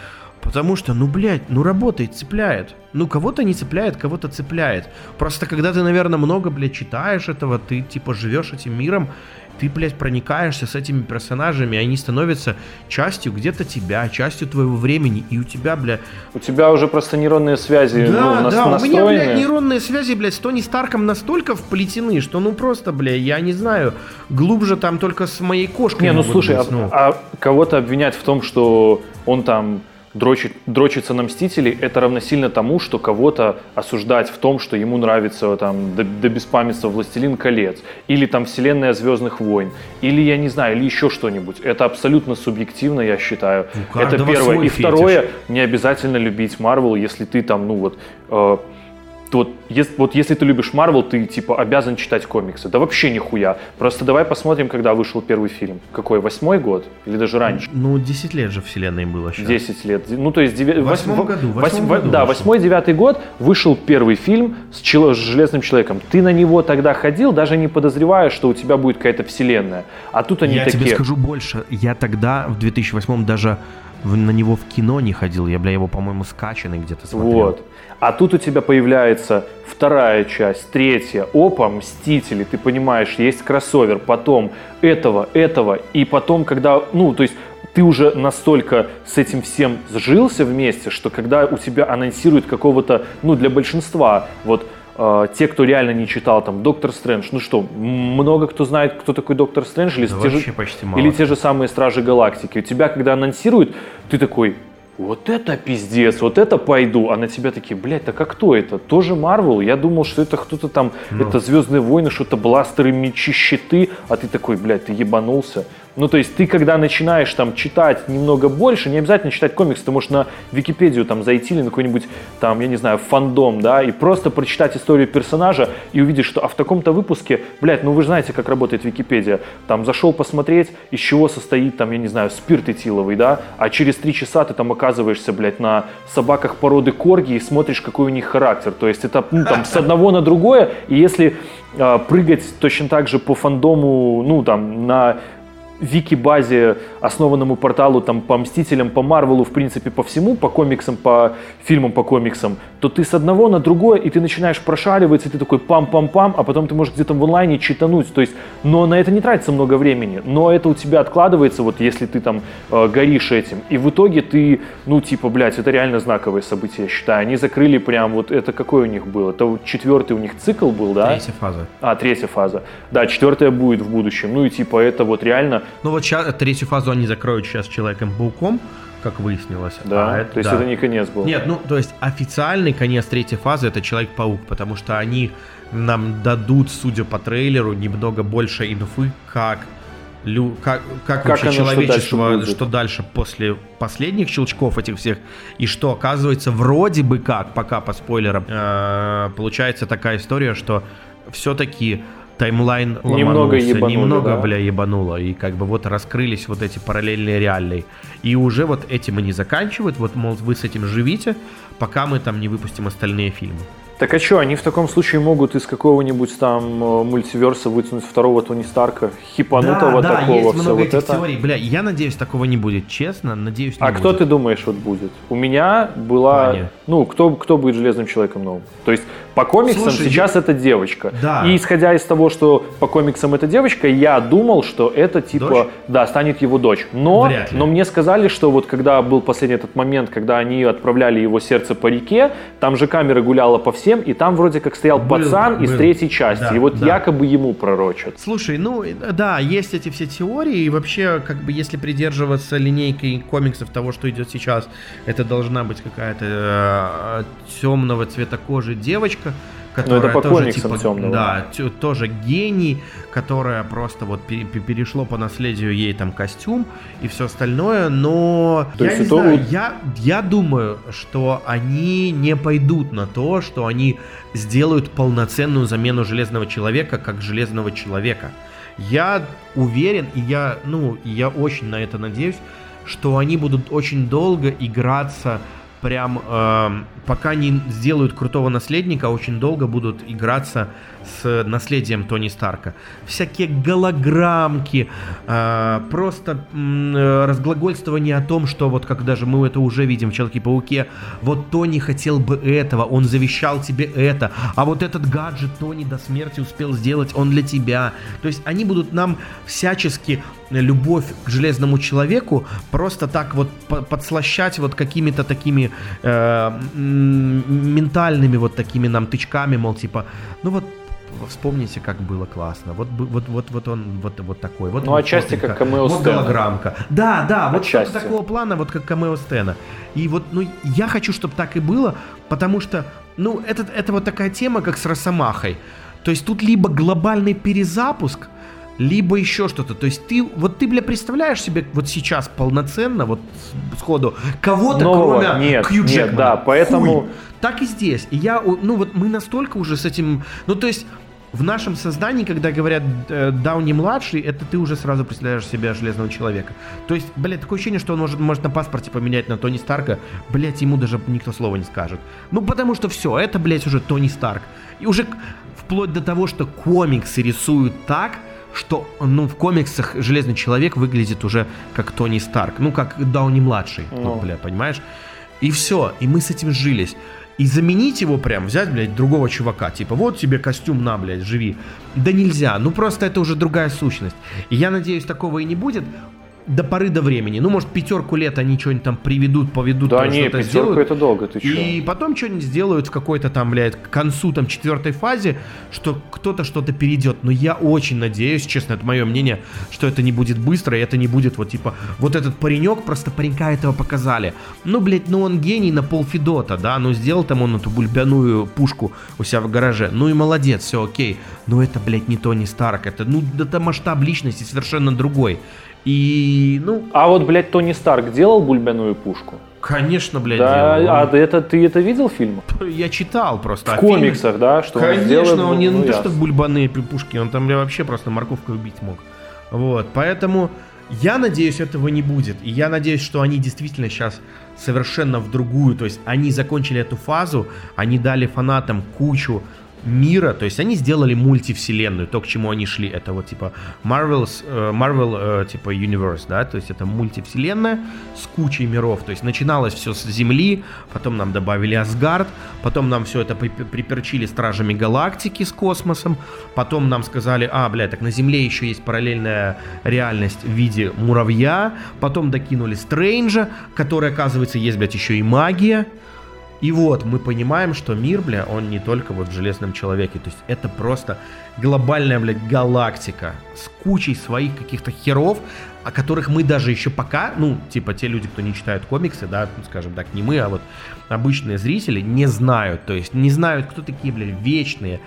потому что, ну, блядь, ну, работает, цепляет. Ну, кого-то не цепляет, кого-то цепляет. Просто когда ты, наверное, много, блядь, читаешь этого, ты, типа, живешь этим миром, ты, блядь, проникаешься с этими персонажами, они становятся частью где-то тебя, частью твоего времени, и у тебя, бля... У тебя уже просто нейронные связи да, ну, да, настроены. у меня, блядь, нейронные связи, блядь, с Тони Старком настолько вплетены, что, ну, просто, бля, я не знаю, глубже там только с моей кошкой. Не, ну, слушай, быть, а, ну. а кого-то обвинять в том, что он там дрочит, дрочится на Мстителей, это равносильно тому, что кого-то осуждать в том, что ему нравится там до, до беспамятства «Властелин колец», или там «Вселенная Звездных войн», или, я не знаю, или еще что-нибудь. Это абсолютно субъективно, я считаю. это первое. И второе, фетиш. не обязательно любить Марвел, если ты там, ну вот... Э, вот, если, вот если ты любишь Марвел, ты типа обязан читать комиксы. Да вообще нихуя. Просто давай посмотрим, когда вышел первый фильм. Какой, восьмой год? Или даже раньше? Ну, 10 лет же вселенной было сейчас. 10 лет. Ну, то есть... В восьмом году. Восьмом году да, восьмой-девятый год вышел первый фильм с, чело, с Железным Человеком. Ты на него тогда ходил, даже не подозревая, что у тебя будет какая-то вселенная. А тут они я такие... Я тебе скажу больше. Я тогда, в 2008 даже на него в кино не ходил. Я, бля, его, по-моему, скачанный где-то смотрел. Вот. А тут у тебя появляется вторая часть, третья, опа, Мстители, ты понимаешь, есть кроссовер, потом этого, этого, и потом, когда, ну, то есть ты уже настолько с этим всем сжился вместе, что когда у тебя анонсируют какого-то, ну, для большинства, вот, э, те, кто реально не читал, там, Доктор Стрэндж, ну что, много кто знает, кто такой Доктор Стрэндж, или, Да те, же, или те же самые Стражи Галактики. У тебя, когда анонсируют, ты такой, вот это пиздец, вот это пойду. А на тебя такие, блядь, так а кто это? Тоже Марвел? Я думал, что это кто-то там, Ну. это Звездные войны, что-то бластеры, мечи, щиты. А ты такой, блядь, ты ебанулся. Ну, то есть ты, когда начинаешь там читать немного больше, не обязательно читать комиксы, ты можешь на Википедию там зайти или на какой-нибудь там, я не знаю, фандом, да, и просто прочитать историю персонажа и увидеть, что а в таком-то выпуске, блядь, ну вы же знаете, как работает Википедия. Там зашел посмотреть, из чего состоит там, я не знаю, спирт этиловый, да, а через три часа ты там оказываешься, блядь, на собаках породы корги и смотришь, какой у них характер. То есть это ну, там с одного на другое, и если а, прыгать точно так же по фандому, ну там на вики-базе, основанному порталу там, по Мстителям, по Марвелу, в принципе, по всему, по комиксам, по фильмам, по комиксам, то ты с одного на другое, и ты начинаешь прошариваться, и ты такой пам-пам-пам, а потом ты можешь где-то в онлайне читануть. То есть, но на это не тратится много времени, но это у тебя откладывается, вот если ты там э, горишь этим. И в итоге ты, ну, типа, блядь, это реально знаковое событие, я считаю. Они закрыли прям вот это какой у них был? Это вот четвертый у них цикл был, да? Третья фаза. А, третья фаза. Да, четвертая будет в будущем. Ну и типа это вот реально, Ну вот сейчас третью фазу они закроют сейчас Человеком-пауком, как выяснилось. да, А то есть да. это не конец был. Нет, ну, то есть официальный конец третьей фазы это Человек-паук, потому что они нам дадут, судя по трейлеру, немного больше инфы, как, лю- как, как, Как вообще оно, что человечество, дальше будет. что дальше после последних щелчков этих всех, и что оказывается вроде бы как, пока по спойлерам, э, получается такая история, что все-таки таймлайн Немного ломанулся, ебанули, немного, да? бля, ебануло, и как бы вот раскрылись вот эти параллельные реальные. И уже вот этим они заканчивают, вот, мол, вы с этим живите, пока мы там не выпустим остальные фильмы. Так а что, они в таком случае могут из какого-нибудь там э, мультиверса вытянуть второго Тони Старка, хипанутого да, такого, есть много вот этих это. теорий. Бля, я надеюсь, такого не будет, честно, надеюсь, не А кто будет. ты думаешь вот будет? У меня была, Ваня. ну, кто, кто будет Железным Человеком новым? То есть по комиксам Слушай, сейчас это девочка. Да. И исходя из того, что по комиксам это девочка, я думал, что это типа, Дочь? да, станет его дочь. Но, но мне сказали, что вот когда был последний этот момент, когда они отправляли его сердце по реке, там же камера гуляла по всем, и там вроде как стоял Был, пацан из был. третьей части. Да, и вот да. якобы ему пророчат. Слушай, ну э, да, есть эти все теории, и вообще, как бы, если придерживаться линейкой комиксов того, что идет сейчас, это должна быть какая-то темного цвета кожи девочка, которая Ну, это по тоже типа, тёмного. да, тоже гений, которая просто вот пере- пе- перешло по наследию ей там костюм и все остальное, но То я не это знаю, я, я думаю, что они не пойдут на то, что они сделают полноценную замену Железного Человека как Железного Человека. Я уверен, и я, ну, я очень на это надеюсь, что они будут очень долго играться прям эм, пока не сделают крутого наследника, очень долго будут играться с наследием Тони Старка. Всякие голограммки, э, просто э, разглагольствование о том, что вот как даже мы это уже видим в Человеке-пауке, вот Тони хотел бы этого, он завещал тебе это, а вот этот гаджет Тони до смерти успел сделать, он для тебя. То есть они будут нам всячески любовь к железному человеку просто так вот по- подслащать вот какими-то такими э, ментальными вот такими нам тычками, мол, типа, ну вот вспомните, как было классно. Вот, вот, вот, вот он вот, вот такой. Вот Ну, он отчасти фотонька, как камео Вот голограммка. Да, да, вот что-то такого плана, вот как камео Стена. И вот, ну, я хочу, чтобы так и было, потому что, ну, это, это вот такая тема, как с Росомахой. То есть тут либо глобальный перезапуск, либо еще что-то. То есть ты, вот ты, бля, представляешь себе вот сейчас полноценно, вот сходу, кого-то, Нового кроме нет, Хью нет, да, поэтому- Хуй. Так и здесь. И я, ну вот мы настолько уже с этим, ну то есть в нашем сознании, когда говорят э, Дауни младший, это ты уже сразу представляешь себя железного человека. То есть, блядь, такое ощущение, что он может, может на паспорте поменять на Тони Старка, блядь, ему даже никто слова не скажет. Ну потому что все, это, блядь, уже Тони Старк. И уже вплоть до того, что комиксы рисуют так, что, ну, в комиксах Железный Человек выглядит уже как Тони Старк. Ну, как Дауни младший. Ну. Ну, бля, понимаешь? И все, и мы с этим сжились. И заменить его прям, взять, блядь, другого чувака. Типа, вот тебе костюм, на, блядь, живи. Да нельзя, ну просто это уже другая сущность. И я надеюсь, такого и не будет. До поры до времени. Ну, может, пятерку лет они что-нибудь там приведут, поведут, да, там не, что-то сделают. это долго, ты И чё? потом что-нибудь сделают в какой-то там, блядь, к концу там четвертой фазе, что кто-то что-то перейдет. Но я очень надеюсь, честно, это мое мнение, что это не будет быстро, и это не будет вот типа, вот этот паренек, просто паренька этого показали. Ну, блядь, ну он гений на пол Федота, да, ну сделал там он эту бульбяную пушку у себя в гараже. Ну и молодец, все окей. Но это, блядь, не Тони Старк, это, ну, это масштаб личности совершенно другой. И, ну, А вот, блядь, Тони Старк делал бульбяную пушку? конечно, блядь, Да, делал. а это, ты это видел фильм? Я читал просто. В а фильм- комиксах, да? Что он Конечно, сделал, он не ну, ну, то, что бульбаные пушки, он там бля, вообще просто морковкой убить мог. Вот, поэтому я надеюсь, этого не будет. И я надеюсь, что они действительно сейчас совершенно в другую, то есть они закончили эту фазу, они дали фанатам кучу мира, то есть они сделали мультивселенную, то, к чему они шли, это вот типа Marvel's, э, Marvel, э, типа Universe, да, то есть это мультивселенная с кучей миров, то есть начиналось все с Земли, потом нам добавили Асгард, потом нам все это при- приперчили Стражами Галактики с космосом, потом нам сказали, а, бля, так на Земле еще есть параллельная реальность в виде муравья, потом докинули Стрэнджа, который, оказывается, есть, блядь, еще и магия, и вот мы понимаем, что мир, бля, он не только вот в Железном Человеке. То есть это просто глобальная, блядь, галактика с кучей своих каких-то херов, о которых мы даже еще пока, ну, типа те люди, кто не читают комиксы, да, ну, скажем так, не мы, а вот обычные зрители, не знают. То есть не знают, кто такие, блядь, вечные.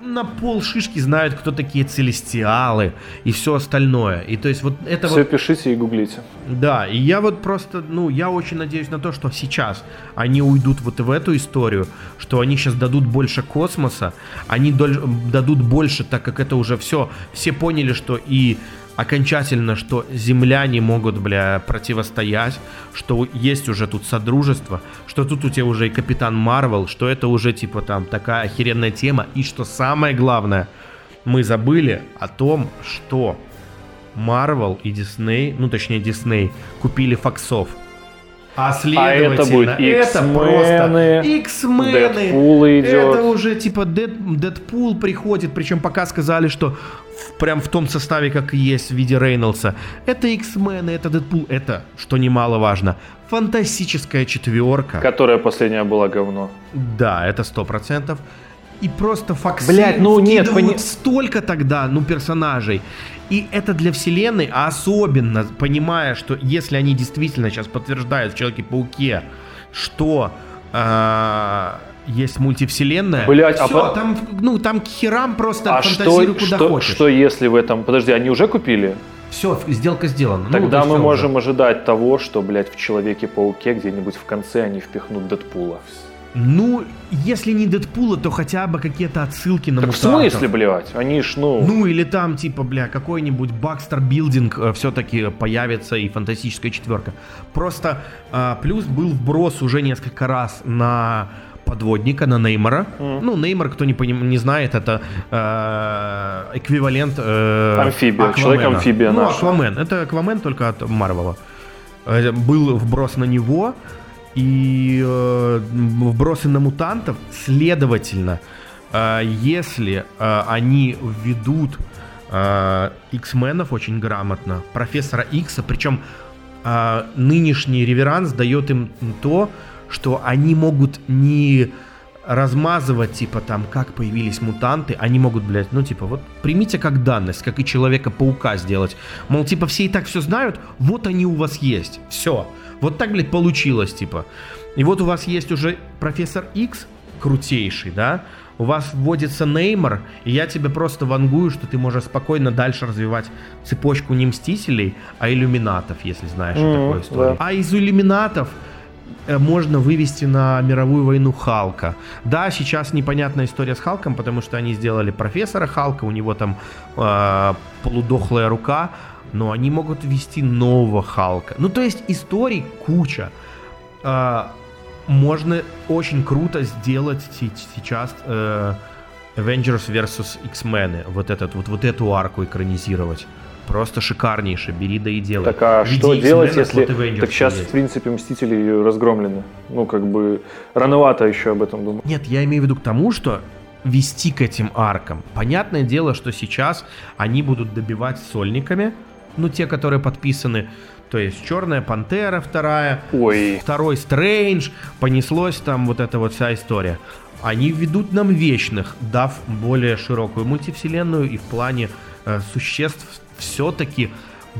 На пол шишки знают, кто такие целестиалы и все остальное. И то есть вот это Все вот... пишите и гуглите. Да, и я вот просто, ну, я очень надеюсь на то, что сейчас они уйдут вот в эту историю, что они сейчас дадут больше космоса, они дадут больше, так как это уже все, все поняли, что и окончательно, что земляне могут, бля, противостоять, что есть уже тут содружество, что тут у тебя уже и Капитан Марвел, что это уже, типа, там, такая охеренная тема, и что самое главное, мы забыли о том, что Marvel и Disney, ну точнее Disney, купили факсов. А следовательно, это будет это просто X-мены. Это уже типа Дэд, Дэдпул приходит, причем пока сказали, что прям в том составе, как и есть в виде Рейнольдса. Это X-мены, это Дэдпул, это, что немаловажно, фантастическая четверка. Которая последняя была говно. Да, это сто процентов. И просто факсы Блядь, ну нет, пони- столько тогда, ну, персонажей. И это для вселенной, а особенно понимая, что если они действительно сейчас подтверждают в Человеке-пауке, что а, есть мультивселенная, Блядь, а всё, по- там, ну, там к херам просто А что, фантазируй куда что, хочешь. что если в этом... Подожди, они уже купили? Все, сделка сделана. Ну, Тогда то есть мы можем уже. ожидать того, что, блядь, в Человеке-пауке где-нибудь в конце они впихнут Дэдпула. Ну, если не Дэдпула, то хотя бы какие-то отсылки на Так в мутантов. смысле, блядь? Они ж, ну... Ну или там типа, бля, какой-нибудь Бакстер Билдинг все-таки появится и фантастическая четверка. Просто а, плюс был вброс уже несколько раз на подводника, на Неймора. Ну, Неймор, кто не, поним- не знает, это э, эквивалент э, Амфибия, человек-амфибия Ну, наш. Аквамен. Это Аквамен только от Марвела. Э, Был вброс на него и э, вбросы на мутантов. Следовательно, э, если э, они введут э, X-менов очень грамотно, профессора Икса, причем э, нынешний реверанс дает им то, что они могут не размазывать, типа, там, как появились мутанты, они могут, блядь, ну, типа, вот, примите как данность, как и Человека-паука сделать. Мол, типа, все и так все знают, вот они у вас есть, все. Вот так, блядь, получилось, типа. И вот у вас есть уже профессор X, крутейший, да, у вас вводится Неймор, и я тебе просто вангую, что ты можешь спокойно дальше развивать цепочку не Мстителей, а Иллюминатов, если знаешь Мгм, такую историю. да. А из Иллюминатов можно вывести на мировую войну Халка. Да, сейчас непонятная история с Халком, потому что они сделали профессора Халка, у него там э, полудохлая рука, но они могут ввести нового Халка. Ну, то есть историй куча. Э, можно очень круто сделать се- сейчас э, Avengers vs. X-Men, вот, этот, вот, вот эту арку экранизировать. Просто шикарнейше, бери да и делай. Так а Веди что делать, если... Так сейчас, есть. в принципе, Мстители разгромлены. Ну, как бы, рановато еще об этом думать. Нет, я имею в виду к тому, что вести к этим аркам. Понятное дело, что сейчас они будут добивать сольниками, ну, те, которые подписаны, то есть Черная Пантера вторая, Ой. второй Стрэндж, понеслось там вот эта вот вся история. Они ведут нам вечных, дав более широкую мультивселенную и в плане э, существ все-таки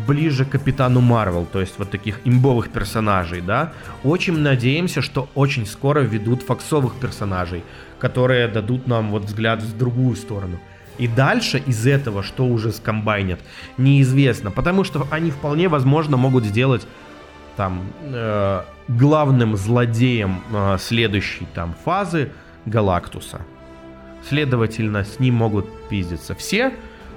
ближе к Капитану Марвел, то есть вот таких имбовых персонажей, да. Очень надеемся, что очень скоро ведут фоксовых персонажей, которые дадут нам вот взгляд в другую сторону. И дальше из этого, что уже скомбайнят, неизвестно, потому что они вполне возможно могут сделать там э, главным злодеем э, следующей там фазы Галактуса. Следовательно, с ним могут пиздиться все,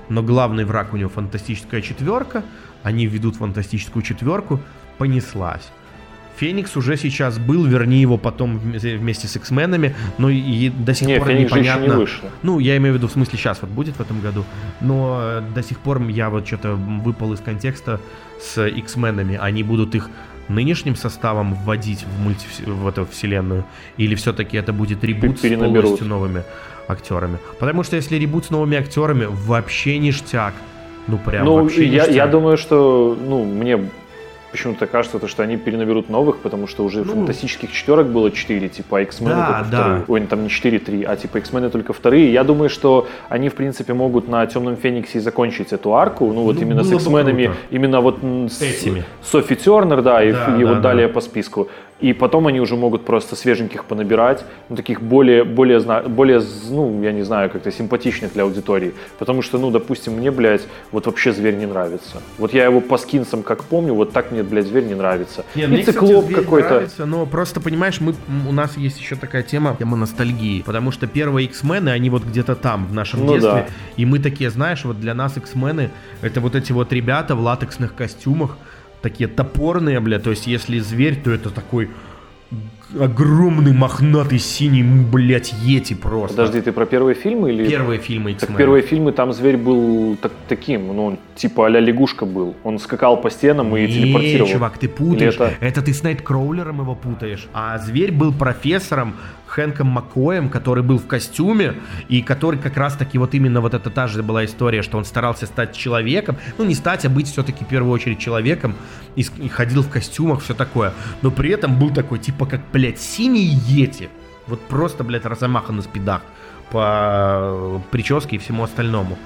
но главный враг у него фантастическая четверка, они ведут фантастическую четверку, понеслась. Феникс уже сейчас был, верни его потом вместе с X-менами, но и до сих не, пор Феникс непонятно. Не вышло. Ну, я имею в виду, в смысле, сейчас вот будет в этом году, но э, до сих пор я вот что-то выпал из контекста с X-менами. Они будут их нынешним составом вводить в, мульти... в эту вселенную? Или все-таки это будет ребут с полностью новыми актерами? Потому что если ребут с новыми актерами, вообще ништяк. Ну, прям ну, вообще я, ништяк. я думаю, что, ну, мне почему-то кажется, то, что они перенаберут новых, потому что уже ну, фантастических четверок было 4, типа X-Men да, только да. вторые. Ой, там не 4, 3, а типа X-Men только вторые. Я думаю, что они, в принципе, могут на Темном Фениксе закончить эту арку, ну вот ну, именно с X-менами, именно вот с, этими. Софи Тернер, да, и, да, и да, вот да. далее по списку. И потом они уже могут просто свеженьких понабирать, ну, таких более, более, более, ну, я не знаю, как-то симпатичных для аудитории. Потому что, ну, допустим, мне, блядь, вот вообще зверь не нравится. Вот я его по скинсам как помню, вот так мне, блядь, зверь не нравится. Не, И мне, циклоп какой-то. Нравится, но просто, понимаешь, мы, у нас есть еще такая тема, тема ностальгии. Потому что первые X-мены, они вот где-то там, в нашем Ну детстве. да. И мы такие, знаешь, вот для нас X-мены, это вот эти вот ребята в латексных костюмах, такие топорные, бля, то есть если зверь, то это такой огромный мохнатый синий, блядь, ети просто. Подожди, ты про первые фильмы или... Первые фильмы Так первые фильмы, там зверь был так, таким, ну, он типа а-ля лягушка был. Он скакал по стенам и Не, телепортировал. чувак, ты путаешь. Или Это... это- ты с Найткроулером его путаешь. А зверь был профессором Хэнком Маккоем, который был в костюме, и который как раз-таки вот именно вот это та же была история, что он старался стать человеком. Ну, не стать, а быть все-таки в первую очередь человеком. И, и ходил в костюмах, все такое. Но при этом был такой, типа, как, блядь, синий Йети. Вот просто, блядь, разомаха на спидах по прическе и всему остальному.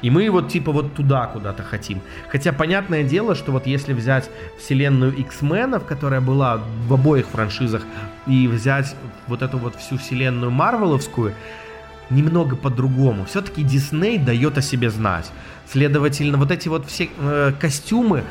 И мы вот типа вот туда куда-то хотим. Хотя понятное дело, что вот если взять вселенную X-менов, которая была в обоих франшизах, и взять вот эту вот всю вселенную Марвеловскую, немного по-другому. Все-таки Дисней дает о себе знать. Следовательно, вот эти вот все э, костюмы,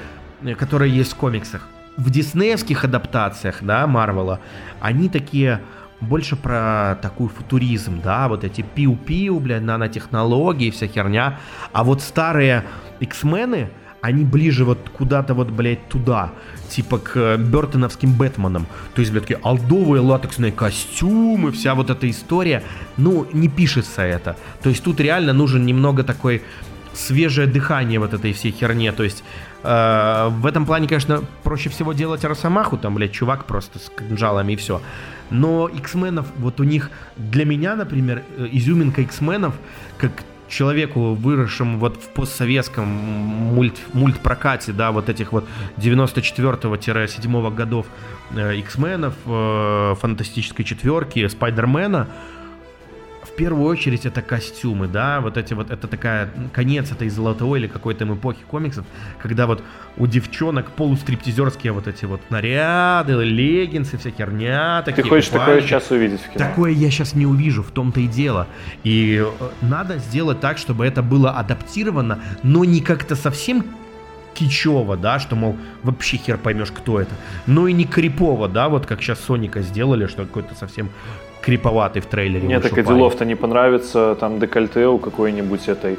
э, которые есть в комиксах, в диснеевских адаптациях, да, Марвела, они такие больше про такой футуризм, да, вот эти пиу-пиу, блядь, нанотехнологии, вся херня. А вот старые X-мены, они ближе вот куда-то вот, блядь, туда, типа к Бертоновским Бэтменам. То есть, блядь, такие алдовые латексные костюмы, вся вот эта история. Ну, не пишется это. То есть тут реально нужен немного такой свежее дыхание вот этой всей херне. То есть в этом плане, конечно, проще всего делать Росомаху, там, блядь, чувак просто с кинжалами и все. Но X-менов, вот у них, для меня, например, э, изюминка X-менов, как человеку, выросшему вот в постсоветском мульт, мультпрокате, да, вот этих вот 94-7 годов э, X-менов, э, Фантастической четверки, Спайдермена, первую очередь это костюмы, да, вот эти вот, это такая, конец этой золотой или какой-то эпохи комиксов, когда вот у девчонок полустриптизерские вот эти вот наряды, леггинсы, вся херня, такие Ты хочешь такое купальники. сейчас увидеть в кино? Такое я сейчас не увижу, в том-то и дело. И э, надо сделать так, чтобы это было адаптировано, но не как-то совсем кичево, да, что, мол, вообще хер поймешь, кто это. Но и не крипово, да, вот как сейчас Соника сделали, что какой-то совсем криповатый в трейлере. Мне так и делов-то не понравится, там декольте у какой-нибудь этой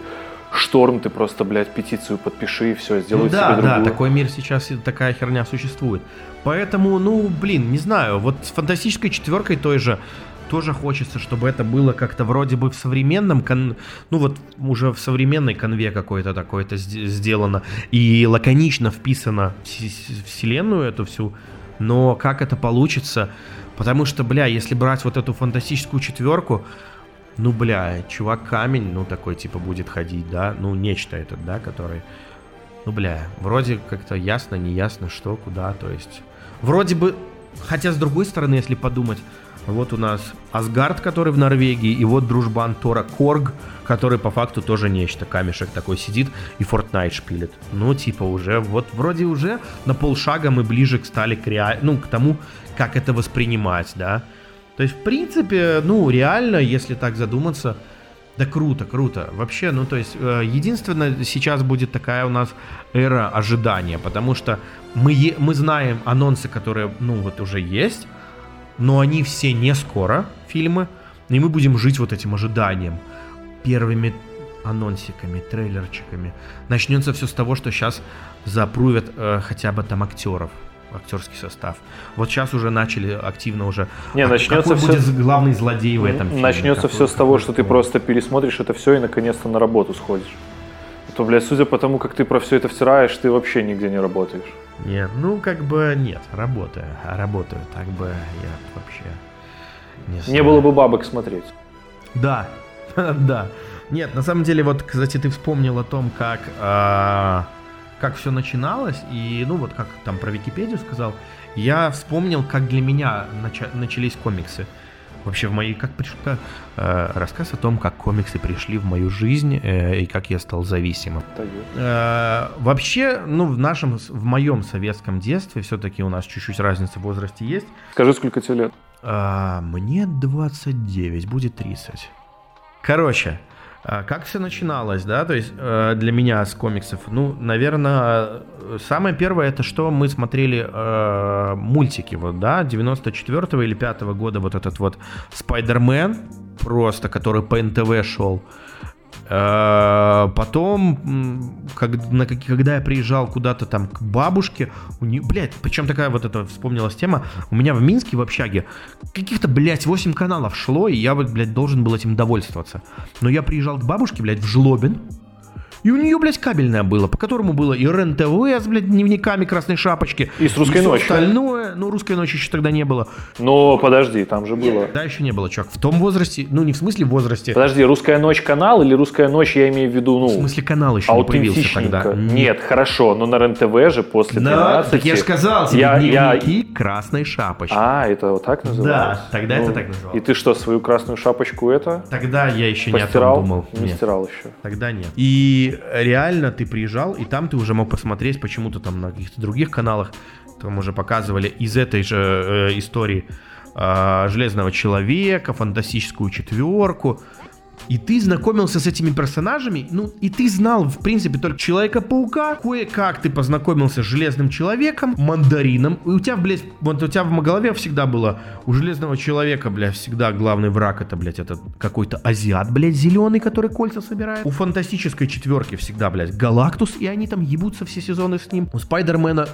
шторм, ты просто, блядь, петицию подпиши и все, Ну сделай да, себе да, другую. такой мир сейчас, такая херня существует. Поэтому, ну, блин, не знаю, вот с фантастической четверкой той же тоже хочется, чтобы это было как-то вроде бы в современном, кон... ну вот уже в современной конве какой-то такой-то сд- сделано и лаконично вписано в вселенную эту всю, но как это получится, потому что, бля, если брать вот эту фантастическую четверку, ну, бля, чувак камень, ну, такой, типа, будет ходить, да, ну, нечто этот, да, который ну, бля, вроде как-то ясно, не ясно, что, куда, то есть... Вроде бы, хотя с другой стороны, если подумать, вот у нас Асгард, который в Норвегии, и вот дружбан Тора Корг, который по факту тоже нечто. Камешек такой сидит и Fortnite шпилит. Ну, типа уже, вот вроде уже на полшага мы ближе к стали к реаль... ну, к тому, как это воспринимать, да. То есть, в принципе, ну, реально, если так задуматься, да круто, круто. Вообще, ну то есть, э, единственное, сейчас будет такая у нас эра ожидания, потому что мы, мы знаем анонсы, которые, ну вот уже есть, но они все не скоро, фильмы, и мы будем жить вот этим ожиданием. Первыми анонсиками, трейлерчиками. Начнется все с того, что сейчас запрувят э, хотя бы там актеров актерский состав. Вот сейчас уже начали активно уже. Не, а начнется какой все... будет главный злодей в этом фильме? Начнется какой, все с того, что ты просто пересмотришь это все и наконец-то на работу сходишь. А то, блядь, судя по тому, как ты про все это втираешь, ты вообще нигде не работаешь. Нет, ну как бы нет, работаю, а работаю, так бы я вообще не знаю. Не было бы бабок смотреть. Да, да. Нет, на самом деле, вот, кстати, ты вспомнил о том, как, э, как все начиналось, и, ну, вот как там про Википедию сказал, я вспомнил, как для меня нача- начались комиксы вообще в моей, как пришел, э, рассказ о том, как комиксы пришли в мою жизнь э, и как я стал зависимым. Э, вообще, ну, в нашем, в моем советском детстве все-таки у нас чуть-чуть разница в возрасте есть. Скажи, сколько тебе лет? Э, мне 29, будет 30. Короче, как все начиналось, да, то есть э, для меня с комиксов? Ну, наверное, самое первое, это что мы смотрели э, мультики, вот, да, 94 или 5 года вот этот вот Спайдермен, просто, который по НТВ шел. Э, потом, когда я приезжал куда-то там к бабушке, у нее, блядь, причем такая вот эта вспомнилась тема, у меня в Минске в общаге каких-то, блядь, 8 каналов шло, и я блядь, должен был этим довольствоваться. Но я приезжал к бабушке, блядь, в Жлобин, и у нее, блядь, кабельное было, по которому было и РЕН-ТВ с, блядь, дневниками Красной Шапочки. И с «Русской и ночью». остальное. Ну, «Русской ночи» еще тогда не было. Но подожди, там же было. Да, еще не было, чувак. В том возрасте, ну, не в смысле возрасте. Подожди, «Русская ночь» канал или «Русская ночь» я имею в виду, ну... В смысле канал еще не появился тогда. Нет, хорошо, но на РЕН-ТВ же после да, 13... так я же сказал тебе, я, дневники я... Красной Шапочки. А, это вот так называлось? Да, тогда ну, это так называлось. И ты что, свою Красную Шапочку это... Тогда я еще постирал? не о том думал. Не нет. стирал еще. Тогда нет. И реально ты приезжал, и там ты уже мог посмотреть почему-то там на каких-то других каналах, там уже показывали из этой же э, истории э, Железного Человека, Фантастическую Четверку, и ты знакомился с этими персонажами, ну, и ты знал, в принципе, только Человека-паука, кое-как ты познакомился с Железным Человеком, Мандарином, и у тебя, блядь, вот у тебя в голове всегда было, у Железного Человека, блядь, всегда главный враг это, блядь, это какой-то азиат, блядь, зеленый, который кольца собирает. У Фантастической Четверки всегда, блядь, Галактус, и они там ебутся все сезоны с ним. У Спайдермена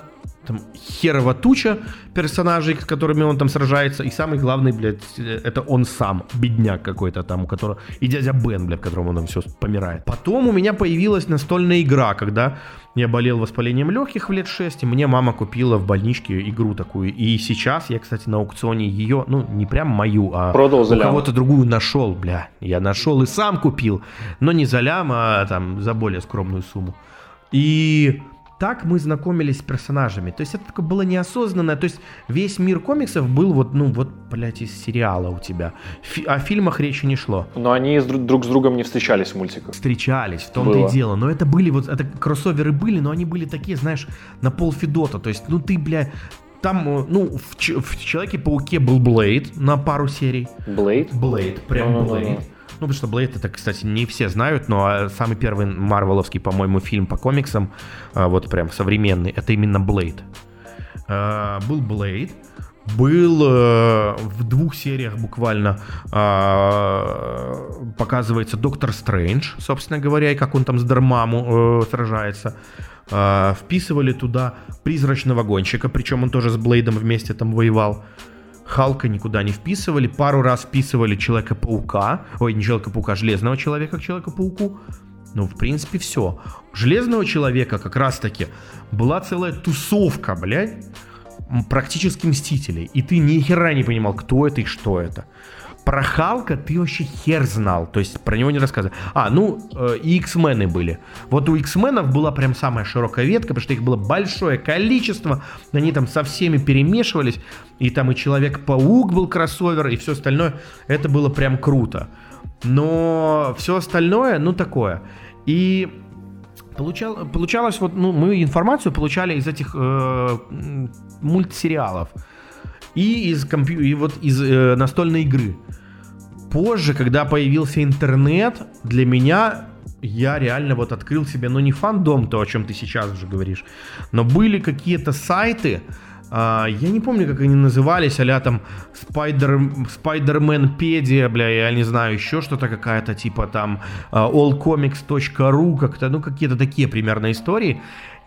там херова туча персонажей, с которыми он там сражается, и самый главный, блядь, это он сам, бедняк какой-то там, у которого, и дядя Бен, блядь, которому он там все помирает. Потом у меня появилась настольная игра, когда я болел воспалением легких в лет 6, и мне мама купила в больничке игру такую. И сейчас я, кстати, на аукционе ее, ну, не прям мою, а Продал за у кого-то другую нашел, бля. Я нашел и сам купил, но не за лям, а там за более скромную сумму. И так мы знакомились с персонажами. То есть это такое было неосознанно. То есть весь мир комиксов был вот, ну, вот, блядь, из сериала у тебя. Фи- о фильмах речи не шло. Но они друг с другом не встречались в мультиках. Встречались, в том-то было. и дело. Но это были вот, это кроссоверы были, но они были такие, знаешь, на пол Федота. То есть, ну ты, бля, там, э, ну, в, в Человеке-пауке был Блейд на пару серий. Блейд? Блейд, прям Блейд. Ну, потому что Блейд это, кстати, не все знают, но а, самый первый марвеловский, по-моему, фильм по комиксам, а, вот прям современный, это именно Блейд. А, был Блейд, был э, в двух сериях буквально показывается Доктор Стрэндж, собственно говоря, и как он там с Дармаму э, сражается. Вписывали туда призрачного гонщика, причем он тоже с Блейдом вместе там воевал. Халка никуда не вписывали. Пару раз вписывали Человека-паука. Ой, не Человека-паука, а Железного Человека к Человеку-пауку. Ну, в принципе, все. Железного Человека как раз-таки была целая тусовка, блядь, практически Мстителей. И ты ни хера не понимал, кто это и что это. Про Халка ты вообще хер знал, то есть про него не рассказывали. А, ну, э, и X-мены были. Вот у X-менов была прям самая широкая ветка, потому что их было большое количество, они там со всеми перемешивались, и там и Человек-паук был кроссовер, и все остальное. Это было прям круто. Но все остальное, ну, такое. И получал, получалось, вот, ну, мы информацию получали из этих э, мультсериалов и из, компью... и вот из э, настольной игры. Позже, когда появился интернет, для меня я реально вот открыл себе, ну не фандом, то, о чем ты сейчас уже говоришь, но были какие-то сайты, а, я не помню, как они назывались, а там Spider, Spider-Man Pedia, бля, я не знаю, еще что-то какая-то, типа там а, allcomics.ru, как-то, ну какие-то такие примерно истории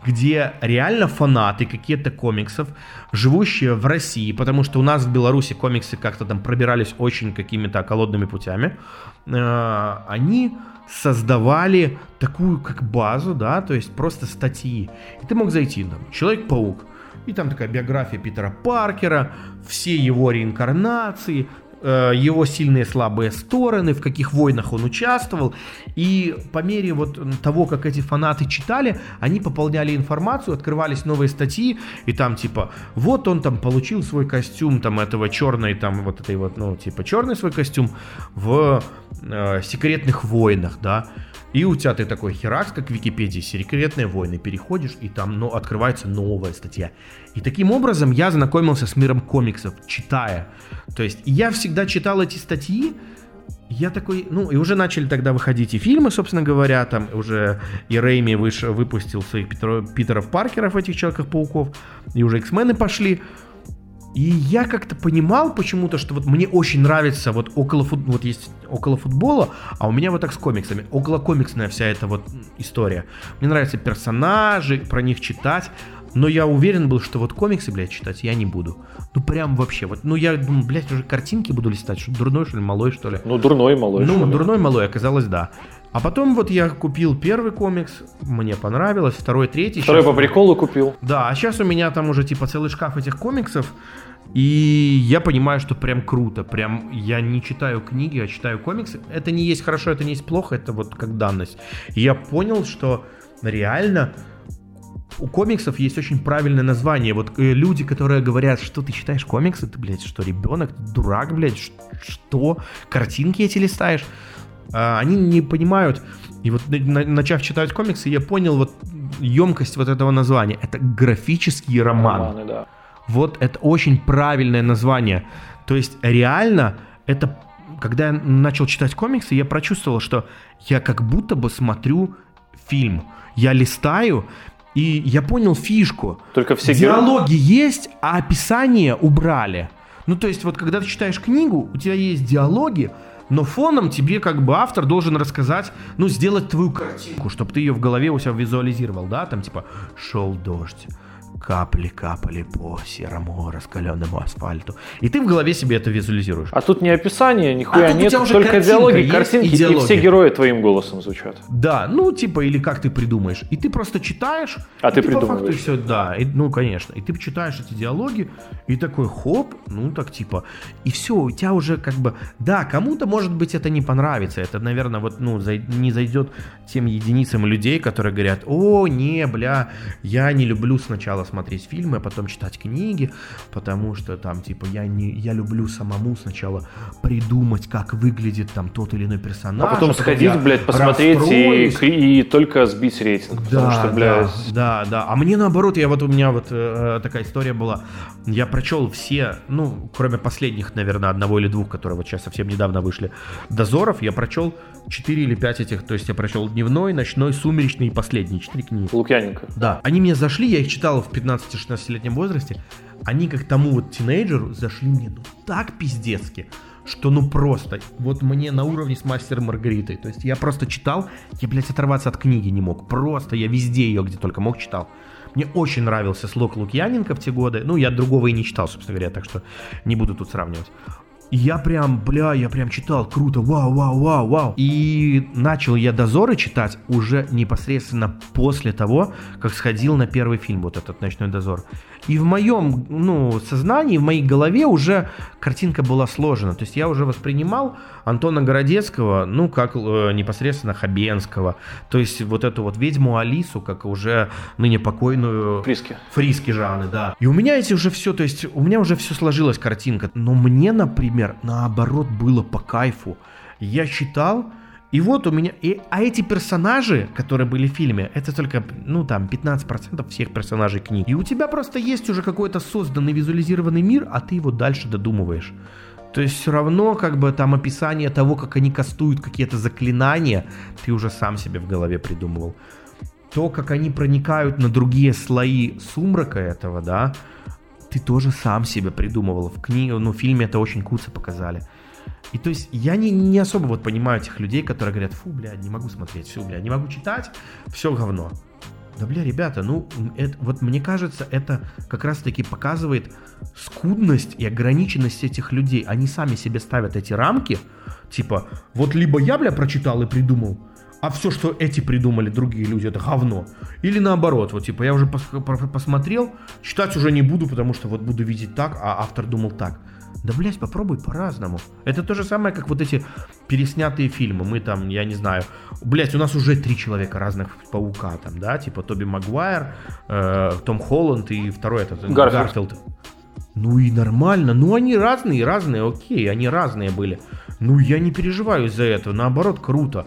где реально фанаты какие-то комиксов, живущие в России, потому что у нас в Беларуси комиксы как-то там пробирались очень какими-то околотными путями, э, они создавали такую как базу, да, то есть просто статьи. И ты мог зайти, там, Человек-паук, и там такая биография Питера Паркера, все его реинкарнации, его сильные и слабые стороны, в каких войнах он участвовал. И по мере вот того, как эти фанаты читали, они пополняли информацию, открывались новые статьи, и там типа, вот он там получил свой костюм там этого черной, там вот этой вот, ну типа черный свой костюм в э, секретных войнах, да. И у тебя ты такой херакс, как в Википедии, секретные войны, переходишь, и там ну, открывается новая статья. И таким образом я знакомился с миром комиксов, читая. То есть я всегда читал эти статьи, я такой, ну, и уже начали тогда выходить и фильмы, собственно говоря, там уже и Рейми выш, выпустил своих Питеров, Питеров Паркеров, этих Человеков-пауков, и уже X-мены пошли. И я как-то понимал почему-то, что вот мне очень нравится вот около фут... вот есть около футбола, а у меня вот так с комиксами. Около комиксная вся эта вот история. Мне нравятся персонажи, про них читать. Но я уверен был, что вот комиксы, блядь, читать я не буду. Ну, прям вообще. Вот, ну, я думаю, блядь, уже картинки буду листать. Что, дурной, что ли, малой, что ли? Ну, дурной, малой. Ну, дурной, малой, оказалось, да. А потом вот я купил первый комикс, мне понравилось, второй, третий. Второй сейчас... по приколу купил. Да, а сейчас у меня там уже типа целый шкаф этих комиксов, и я понимаю, что прям круто, прям я не читаю книги, а читаю комиксы. Это не есть хорошо, это не есть плохо, это вот как данность. И я понял, что реально у комиксов есть очень правильное название. Вот э, люди, которые говорят, что ты читаешь комиксы, ты, блядь, что, ребенок, дурак, блядь, что, картинки эти листаешь? А, они не понимают. И вот начав читать комиксы, я понял вот емкость вот этого названия. Это графический роман. Романы, да. Вот это очень правильное название. То есть реально это, когда я начал читать комиксы, я прочувствовал, что я как будто бы смотрю фильм. Я листаю, и я понял фишку. Только все Диалоги герои... есть, а описание убрали. Ну, то есть, вот когда ты читаешь книгу, у тебя есть диалоги, но фоном тебе как бы автор должен рассказать, ну, сделать твою картинку, чтобы ты ее в голове у себя визуализировал, да, там типа «шел дождь», Капли капали по серому раскаленному асфальту. И ты в голове себе это визуализируешь. А тут не описание, нихуя а нет, только диалоги, картинки, и, диалоги. и все герои твоим голосом звучат. Да, ну типа, или как ты придумаешь. И ты просто читаешь. А ты, ты придумываешь. По факту все, да, и, ну конечно. И ты читаешь эти диалоги, и такой хоп, ну так типа. И все, у тебя уже как бы, да, кому-то может быть это не понравится. Это, наверное, вот, ну, не зайдет тем единицам людей, которые говорят, о, не, бля, я не люблю сначала смотреть фильмы, а потом читать книги, потому что там, типа, я, не, я люблю самому сначала придумать, как выглядит там тот или иной персонаж. А потом сходить, блядь, посмотреть и, и только сбить рейтинг. Да, потому что, блядь... да, да, да. А мне наоборот, я вот у меня вот э, такая история была. Я прочел все, ну, кроме последних, наверное, одного или двух, которые вот сейчас совсем недавно вышли, дозоров, я прочел 4 или 5 этих, то есть я прочел дневной, ночной, сумеречный и последний, 4 книги. Лукьяненко. Да. Они мне зашли, я их читал в 15-16-летнем возрасте, они как тому вот тинейджеру зашли мне ну так пиздецки, что ну просто, вот мне на уровне с Мастером Маргаритой. То есть я просто читал, я, блядь, оторваться от книги не мог. Просто я везде ее, где только мог, читал. Мне очень нравился слог Лукьяненко в те годы. Ну, я другого и не читал, собственно говоря, так что не буду тут сравнивать. И я прям, бля, я прям читал, круто, вау, вау, вау, вау. И начал я дозоры читать уже непосредственно после того, как сходил на первый фильм, вот этот «Ночной дозор». И в моем ну, сознании, в моей голове уже картинка была сложена. То есть я уже воспринимал Антона Городецкого, ну, как э, непосредственно Хабенского. То есть вот эту вот ведьму Алису, как уже ныне покойную... Фриски. Фриски Жанны, да. И у меня эти уже все, то есть у меня уже все сложилась картинка. Но мне, например, наоборот было по кайфу. Я читал, и вот у меня... И, а эти персонажи, которые были в фильме, это только, ну там, 15% всех персонажей книг. И у тебя просто есть уже какой-то созданный визуализированный мир, а ты его дальше додумываешь. То есть все равно как бы там описание того, как они кастуют какие-то заклинания, ты уже сам себе в голове придумывал. То, как они проникают на другие слои сумрака этого, да, ты тоже сам себе придумывал. В книге, ну, в фильме это очень куца показали. И то есть я не, не особо вот понимаю этих людей, которые говорят, фу, бля, не могу смотреть, все, бля, не могу читать, все говно. Да, бля, ребята, ну, это, вот мне кажется, это как раз-таки показывает скудность и ограниченность этих людей. Они сами себе ставят эти рамки, типа, вот либо я, бля, прочитал и придумал, а все, что эти придумали другие люди, это говно. Или наоборот, вот типа я уже пос посмотрел, читать уже не буду, потому что вот буду видеть так, а автор думал так. Да, блядь, попробуй по-разному. Это то же самое, как вот эти переснятые фильмы. Мы там, я не знаю, блядь, у нас уже три человека разных паука там, да, типа Тоби Магуайр, э, Том Холланд и второй этот, Гарфилд. Гарфилд. Ну и нормально. Ну они разные, разные, окей, они разные были. Ну я не переживаю из-за этого, наоборот, круто.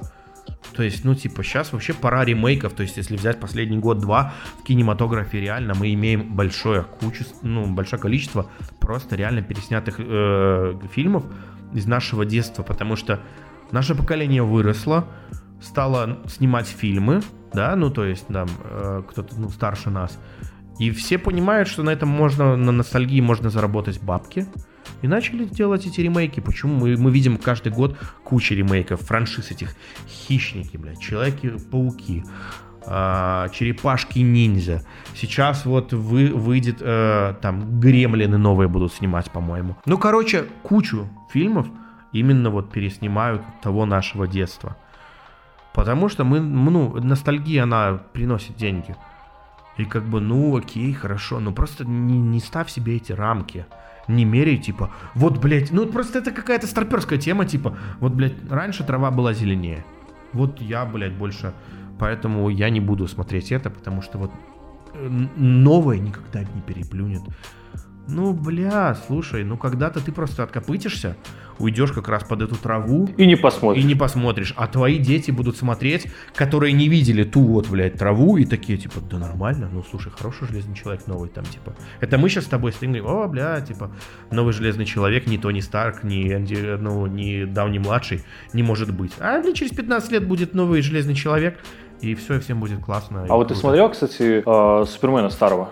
То есть, ну, типа, сейчас вообще пора ремейков. То есть, если взять последний год-два в кинематографе, реально мы имеем большое кучу, ну, большое количество просто реально переснятых э, фильмов из нашего детства, потому что наше поколение выросло, стало снимать фильмы, да, ну, то есть, там, э, кто-то, ну, старше нас, и все понимают, что на этом можно, на ностальгии можно заработать бабки, и начали делать эти ремейки. Почему? Мы, мы видим каждый год кучу ремейков, франшиз этих. Хищники, блядь, Человеки-пауки, э, Черепашки-ниндзя. Сейчас вот вы, выйдет, э, там, Гремлины новые будут снимать, по-моему. Ну, короче, кучу фильмов именно вот переснимают того нашего детства. Потому что мы, ну, ностальгия, она приносит деньги. И как бы, ну, окей, хорошо, но просто не, не ставь себе эти рамки не меряй, типа, вот, блядь, ну просто это какая-то старперская тема, типа, вот, блядь, раньше трава была зеленее. Вот я, блядь, больше, поэтому я не буду смотреть это, потому что вот э, новое никогда не переплюнет. Ну, бля, слушай, ну когда-то ты просто откопытишься, уйдешь как раз под эту траву. И не посмотришь. И не посмотришь. А твои дети будут смотреть, которые не видели ту вот, блядь, траву, и такие, типа, да нормально, ну, слушай, хороший Железный Человек новый там, типа. Это мы сейчас с тобой стоим, говорим, о, бля, типа, новый Железный Человек, ни Тони Старк, ни Энди, ну, ни Дауни Младший, не может быть. А, бля, через 15 лет будет новый Железный Человек, и все, и всем будет классно. А вот круто. ты смотрел, кстати, э, Супермена старого?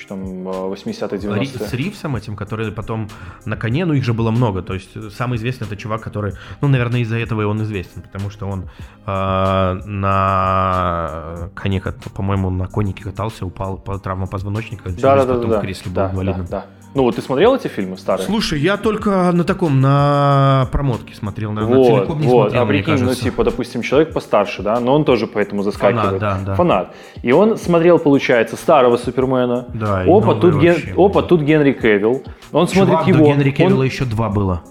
Что там 80-е, 90-е. С Ривсом этим, который потом на коне, ну их же было много, то есть самый известный это чувак, который, ну, наверное, из-за этого и он известен, потому что он э, на коне, по-моему, на конике катался, упал, по травма позвоночника, да, да, потом да, в кресле да, был инвалидом. Да, да. Ну вот ты смотрел эти фильмы старые? Слушай, я только на таком, на промотке смотрел, на, вот, целиком не вот. смотрел, А прикинь, ну типа, допустим, человек постарше, да, но он тоже поэтому заскакивает. Фанат, да, да. Фанат. И он смотрел, получается, старого Супермена. Да, опа, тут, ген... опа, тут Генри Кевилл. Он Чувак, смотрит его. до Генри Кевилла он... еще два было.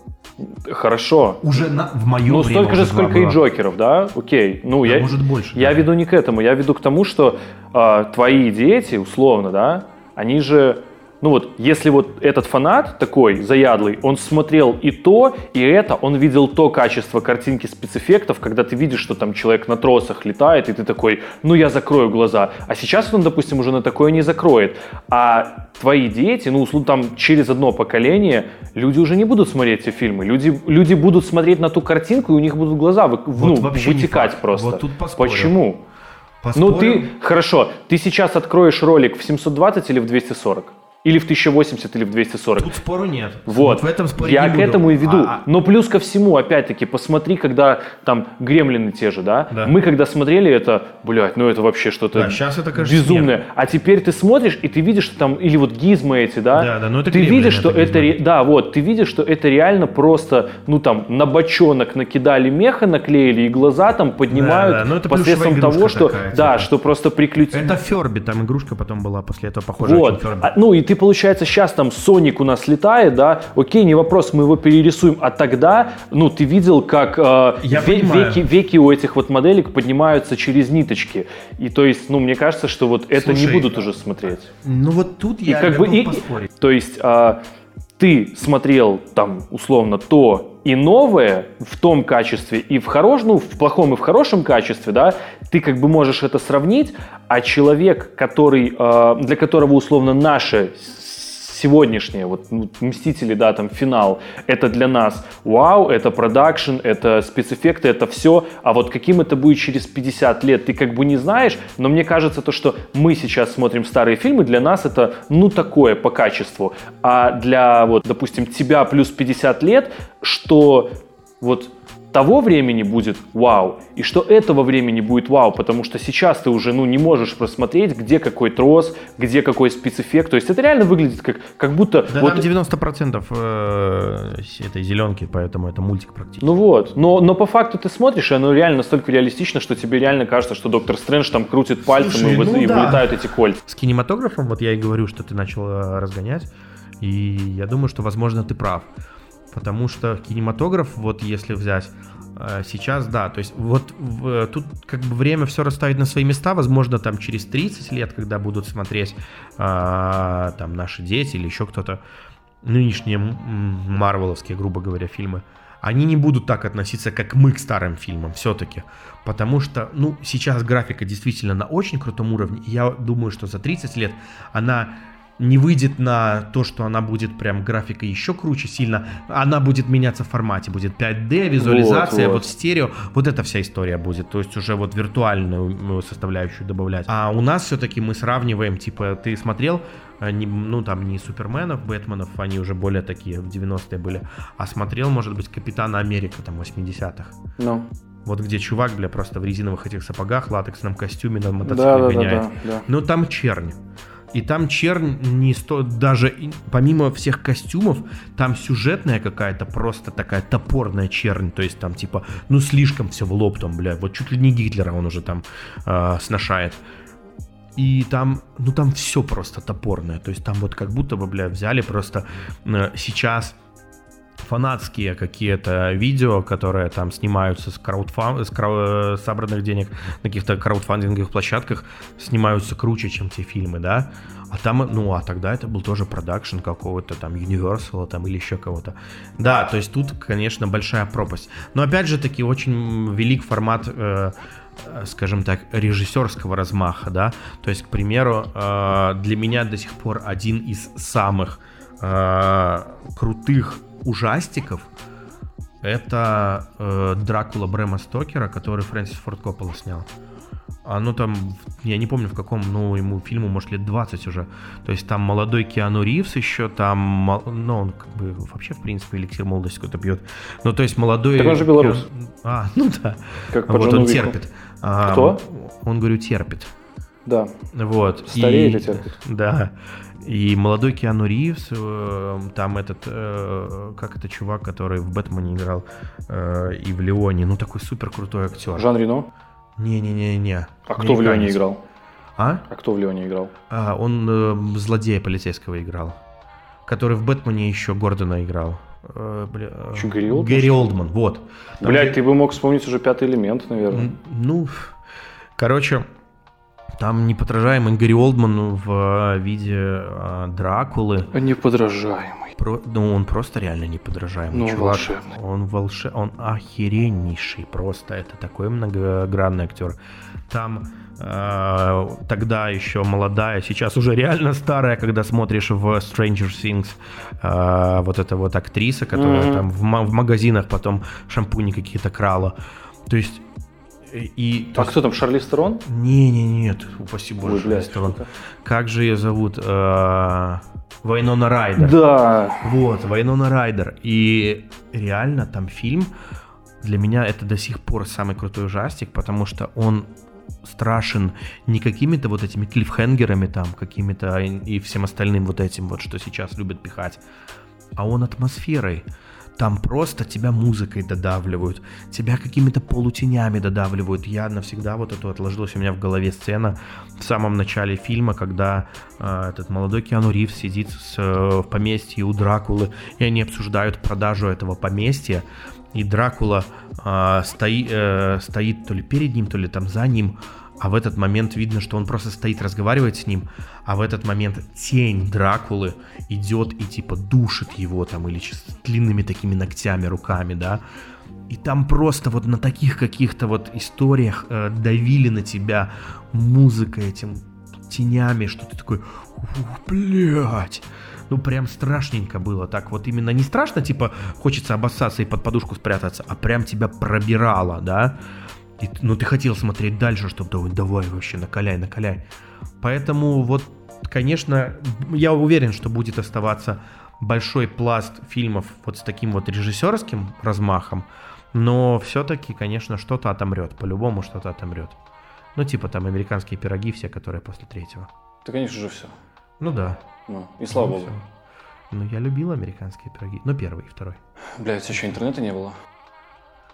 Хорошо. Уже на, в моем Ну, столько же, сколько было. и Джокеров, да? Окей. Ну, да, я, может больше. Я да. веду не к этому, я веду к тому, что э, твои дети, условно, да, они же ну вот, если вот этот фанат такой заядлый, он смотрел и то, и это, он видел то качество картинки спецэффектов, когда ты видишь, что там человек на тросах летает, и ты такой, ну я закрою глаза. А сейчас он, допустим, уже на такое не закроет. А твои дети, ну, там через одно поколение, люди уже не будут смотреть эти фильмы. Люди, люди будут смотреть на ту картинку, и у них будут глаза вы, вот ну, вытекать просто. Вот тут поспорю. Почему? Поспорим. Ну ты, хорошо, ты сейчас откроешь ролик в 720 или в 240? Или в 1080, или в 240. Тут спору нет. Вот. в этом споре Я не к буду. этому и веду. А, а, Но плюс ко всему, опять-таки, посмотри, когда там гремлины те же, да? Да. Мы когда смотрели это, блядь, ну это вообще что-то Да, щас это, кажется, безумное. А теперь ты смотришь, и ты видишь, что там, или вот гизмы эти, да? Да, да, ну это Ты гремлины, видишь, что это это, да, вот, ты видишь, что это реально просто, ну там, на бочонок накидали меха, наклеили, и глаза там поднимают Да, да, ну это посредством того, что, такая, да, типа. что просто приключили. Это Ферби, там игрушка потом была после этого похожа Вот. А, ну и ты, получается, сейчас там Соник у нас летает, да, окей, не вопрос, мы его перерисуем, а тогда, ну, ты видел, как э, Я ве- веки, веки у этих вот моделек поднимаются через ниточки. И то есть, ну, мне кажется, что вот это не Слушай, будут уже смотреть. Ну вот тут я и как бы и, поспорить. то есть а, ты смотрел там условно то и новое в том качестве и в хорошем, ну в плохом и в хорошем качестве, да, ты как бы можешь это сравнить, а человек, который а, для которого условно наше сегодняшнее, вот ну, Мстители, да, там финал, это для нас вау, это продакшн, это спецэффекты, это все, а вот каким это будет через 50 лет, ты как бы не знаешь, но мне кажется то, что мы сейчас смотрим старые фильмы, для нас это ну такое по качеству, а для вот, допустим, тебя плюс 50 лет, что вот того времени будет вау, и что этого времени будет вау, потому что сейчас ты уже ну, не можешь просмотреть, где какой трос, где какой спецэффект. То есть это реально выглядит как, как будто... Да вот, там 90% э, этой зеленки, поэтому это мультик практически. Ну вот, но, но по факту ты смотришь, и оно реально настолько реалистично, что тебе реально кажется, что Доктор Стрэндж там крутит пальцем Слушай, и, ну и да. вылетают эти кольца. С кинематографом, вот я и говорю, что ты начал э, разгонять, и я думаю, что, возможно, ты прав. Потому что кинематограф, вот если взять э, сейчас, да, то есть вот в- тут как бы время все расставить на свои места, возможно, там через 30 лет, когда будут смотреть а, там наши дети или еще кто-то, нынешние марвеловские, грубо говоря, фильмы, они не будут так относиться, как мы к старым фильмам все-таки. Потому что, ну, сейчас графика действительно на очень крутом уровне. И я думаю, что за 30 лет она не выйдет на то, что она будет прям графика еще круче сильно. Она будет меняться в формате. Будет 5D, визуализация, Вот, вот, вот. стерео. Вот эта вся история будет. То есть уже вот виртуальную ну, составляющую добавлять. А у нас все-таки мы сравниваем, типа, ты смотрел, э, не- ну там не Суперменов, Бэтменов, они уже более такие в 90-е были, а смотрел, может быть, Капитана Америка там 80-х. Ну, Вот где чувак, бля, просто в резиновых этих сапогах, латексном костюме на да, мотоцикле да, да, гоняет. да, да. Ну там чернь. И там чернь не сто... Даже помимо всех костюмов, там сюжетная какая-то просто такая топорная чернь. То есть там типа, ну слишком все в лоб там, бля. Вот чуть ли не Гитлера он уже там э, сношает. И там, ну там все просто топорное. То есть там вот как будто бы, бля, взяли просто э, сейчас фанатские какие-то видео, которые там снимаются с, краудфан... с крау- собранных денег на каких-то краудфандинговых площадках, снимаются круче, чем те фильмы, да? А там, ну, а тогда это был тоже продакшн какого-то там Universal там или еще кого-то. Да, то есть тут, конечно, большая пропасть. Но опять же таки очень велик формат э, э, скажем так, режиссерского размаха, да, то есть, к примеру, э, для меня до сих пор один из самых э, крутых ужастиков это э, Дракула Брэма Стокера, который Фрэнсис Форд Коппола снял. А ну там, я не помню в каком, ну ему фильму, может лет 20 уже. То есть там молодой Киану Ривз еще, там, ну он как бы вообще в принципе эликсир молодости какой-то пьет. Ну то есть молодой... Так он же белорус. А, ну да. Как вот он Уику. терпит. А, Кто? Он, говорю, терпит. Да. Вот. Стареет и, и терпит. Да. И молодой Киану Ривз, э, там этот, э, как это чувак, который в Бэтмене играл э, и в Леоне, ну такой супер крутой актер. Жан Рено. Не-не-не-не. А кто в Леоне играл? А? А кто в Леоне играл? А, он злодея полицейского играл. Который в Бэтмене еще Гордона играл. Бля, Чё, Гэри Олдман, Гэри? Олдман, вот. Там Блять, ты бы мог вспомнить уже пятый элемент, наверное. Ну, короче, там неподражаемый Гэри Олдман в э, виде э, Дракулы. Неподражаемый. Про- ну, он просто реально неподражаемый Ну, чувак. волшебный. Он волше... он охереннейший просто. Это такой многогранный актер. Там э, тогда еще молодая, сейчас уже реально старая, когда смотришь в Stranger Things, э, вот эта вот актриса, которая Мгм. там в, в магазинах потом шампуни какие-то крала. То есть И, а кто там, Шарли Стерон? Не, не, нет, упаси боже, Ой, блядь, Стерон. Как же ее зовут? Э, Вайнона Райдер. Да. Вот, Вайнона Райдер. И реально там фильм, для меня это до сих пор самый крутой ужастик, потому что он страшен не какими-то вот этими клиффхенгерами там, какими-то и всем остальным вот этим вот, что сейчас любят пихать, а он атмосферой. Там просто тебя музыкой додавливают, тебя какими-то полутенями додавливают. Я навсегда вот это отложилась у меня в голове сцена в самом начале фильма, когда э, этот молодой Киану Ривз сидит с, э, в поместье у Дракулы, и они обсуждают продажу этого поместья. И Дракула э, стои, э, стоит то ли перед ним, то ли там за ним, а в этот момент видно, что он просто стоит, разговаривает с ним, а в этот момент тень Дракулы идет и типа душит его там или с длинными такими ногтями, руками, да. И там просто вот на таких каких-то вот историях э, давили на тебя музыка этим тенями, что ты такой, блядь. Ну, прям страшненько было. Так вот именно не страшно, типа, хочется обоссаться и под подушку спрятаться, а прям тебя пробирало, да. И, ну, ты хотел смотреть дальше, чтобы давай, давай вообще, накаляй, накаляй. Поэтому вот, конечно, я уверен, что будет оставаться большой пласт фильмов вот с таким вот режиссерским размахом, но все-таки, конечно, что-то отомрет, по-любому что-то отомрет. Ну, типа там американские пироги все, которые после третьего. Да, конечно же, все. Ну да. Ну, и слава ну, богу. Все. Ну, я любил американские пироги. Ну, первый и второй. Бля, у тебя еще интернета не было?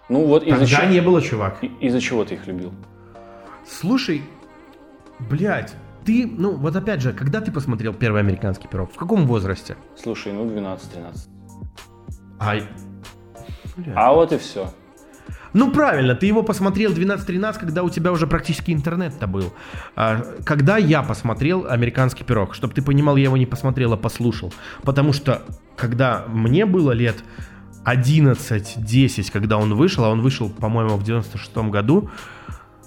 Ну вот из-за чего... не было, чувак. Из-за чего ты их любил? Слушай, блядь, ты, ну вот опять же, когда ты посмотрел первый американский пирог? В каком возрасте? Слушай, ну 12-13. Ай. Блядь. А вот и все. Ну правильно, ты его посмотрел 12-13, когда у тебя уже практически интернет-то был. А, когда я посмотрел «Американский пирог», чтобы ты понимал, я его не посмотрел, а послушал. Потому что, когда мне было лет 11-10, когда он вышел, а он вышел, по-моему, в 96 году,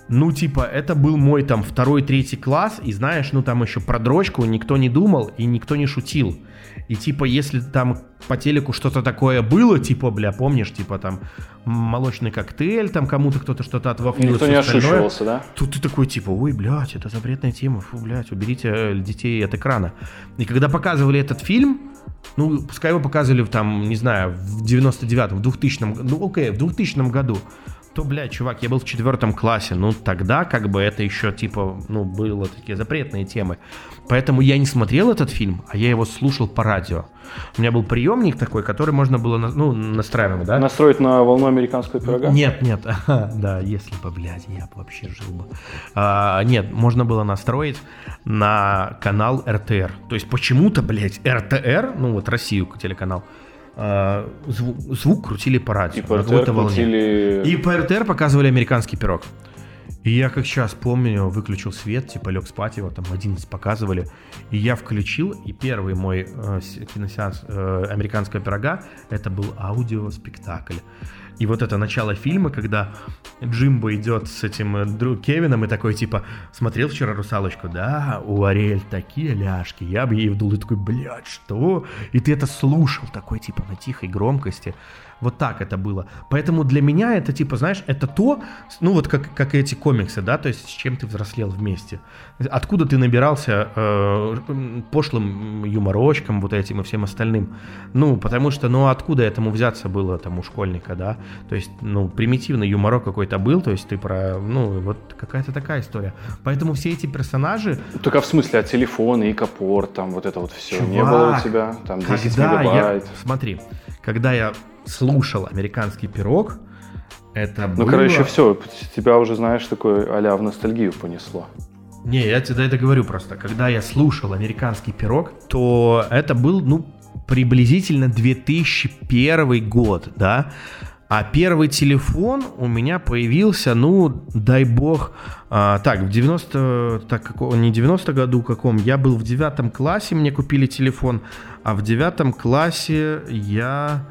ну, типа, это был мой там второй, третий класс, и знаешь, ну, там еще про дрочку никто не думал и никто не шутил. И типа, если там по телеку что-то такое было, типа, бля, помнишь, типа там молочный коктейль, там кому-то кто-то что-то отвафнил. Никто не ошибался, да? Тут ты такой, типа, ой, блядь, это запретная тема, фу, блядь, уберите э, детей от экрана. И когда показывали этот фильм, ну, пускай его показывали там, не знаю, в 99-м, в 2000-м, ну, окей, в 2000 году, то, блядь, чувак, я был в четвертом классе, ну, тогда как бы это еще, типа, ну, было такие запретные темы. Поэтому я не смотрел этот фильм, а я его слушал по радио. У меня был приемник такой, который можно было, ну, настраиваем, да? Настроить на волну американского пирога? Нет, нет, да, если бы, блядь, я бы вообще жил бы. А, нет, можно было настроить на канал РТР. То есть почему-то, блядь, РТР, ну вот Россию телеканал, а, звук, звук крутили по радио. И по РТР крутили... И по РТР показывали американский пирог. И я как сейчас помню, выключил свет, типа лег спать, его там 11 показывали. И я включил, и первый мой э, киносеанс э, американского пирога, это был аудиоспектакль. И вот это начало фильма, когда Джимбо идет с этим э, друг Кевином и такой типа, смотрел вчера «Русалочку»? Да, у Ариэль такие ляжки. Я бы ей вдул и такой, блядь, что? И ты это слушал такой типа на тихой громкости. Вот так это было. Поэтому для меня это, типа, знаешь, это то, ну вот как, как эти комиксы, да, то есть с чем ты взрослел вместе. Откуда ты набирался э, пошлым юморочком вот этим и всем остальным. Ну, потому что, ну, откуда этому взяться было там у школьника, да? То есть, ну, примитивный юморок какой-то был, то есть ты про, ну, вот какая-то такая история. Поэтому все эти персонажи... Только в смысле, а телефон, и капор, там вот это вот все Чувак, не было у тебя? Там 10 мегабайт. Я, смотри, когда я слушал «Американский пирог», это ну, было... Ну, короче, все, тебя уже, знаешь, такой а в ностальгию понесло. Не, я тебе это говорю просто. Когда я слушал «Американский пирог», то это был, ну, приблизительно 2001 год, да, а первый телефон у меня появился, ну, дай бог, а, так, в 90, так, какого, не 90 году каком, я был в девятом классе, мне купили телефон, а в девятом классе я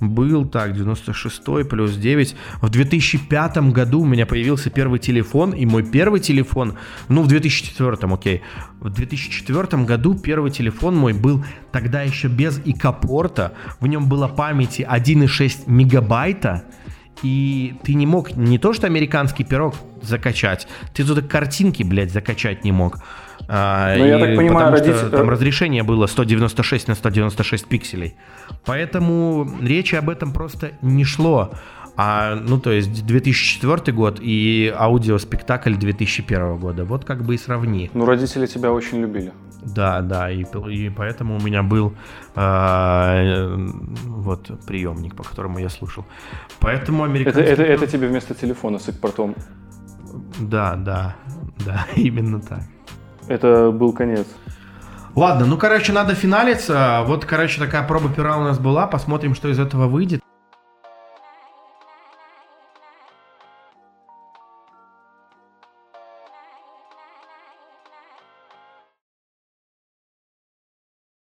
был, так, 96 плюс 9, в 2005 году у меня появился первый телефон, и мой первый телефон, ну, в 2004, окей, в 2004 году первый телефон мой был тогда еще без ИК-порта, в нем было памяти 1,6 мегабайта, и ты не мог не то что американский пирог закачать, ты туда картинки, блядь, закачать не мог. А, ну, я так понимаю, родить... что там разрешение было 196 на 196 пикселей. Поэтому речи об этом просто не шло. А, ну, то есть 2004 год и аудиоспектакль 2001 года. Вот как бы и сравни. Ну, родители тебя очень любили. Да, да, и, и поэтому у меня был э, вот приемник, по которому я слушал. Поэтому американский... Это, это, это тебе вместо телефона с портом. Да, да, да, именно так. Это был конец. Ладно, ну, короче, надо финалиться. Вот, короче, такая проба пера у нас была. Посмотрим, что из этого выйдет.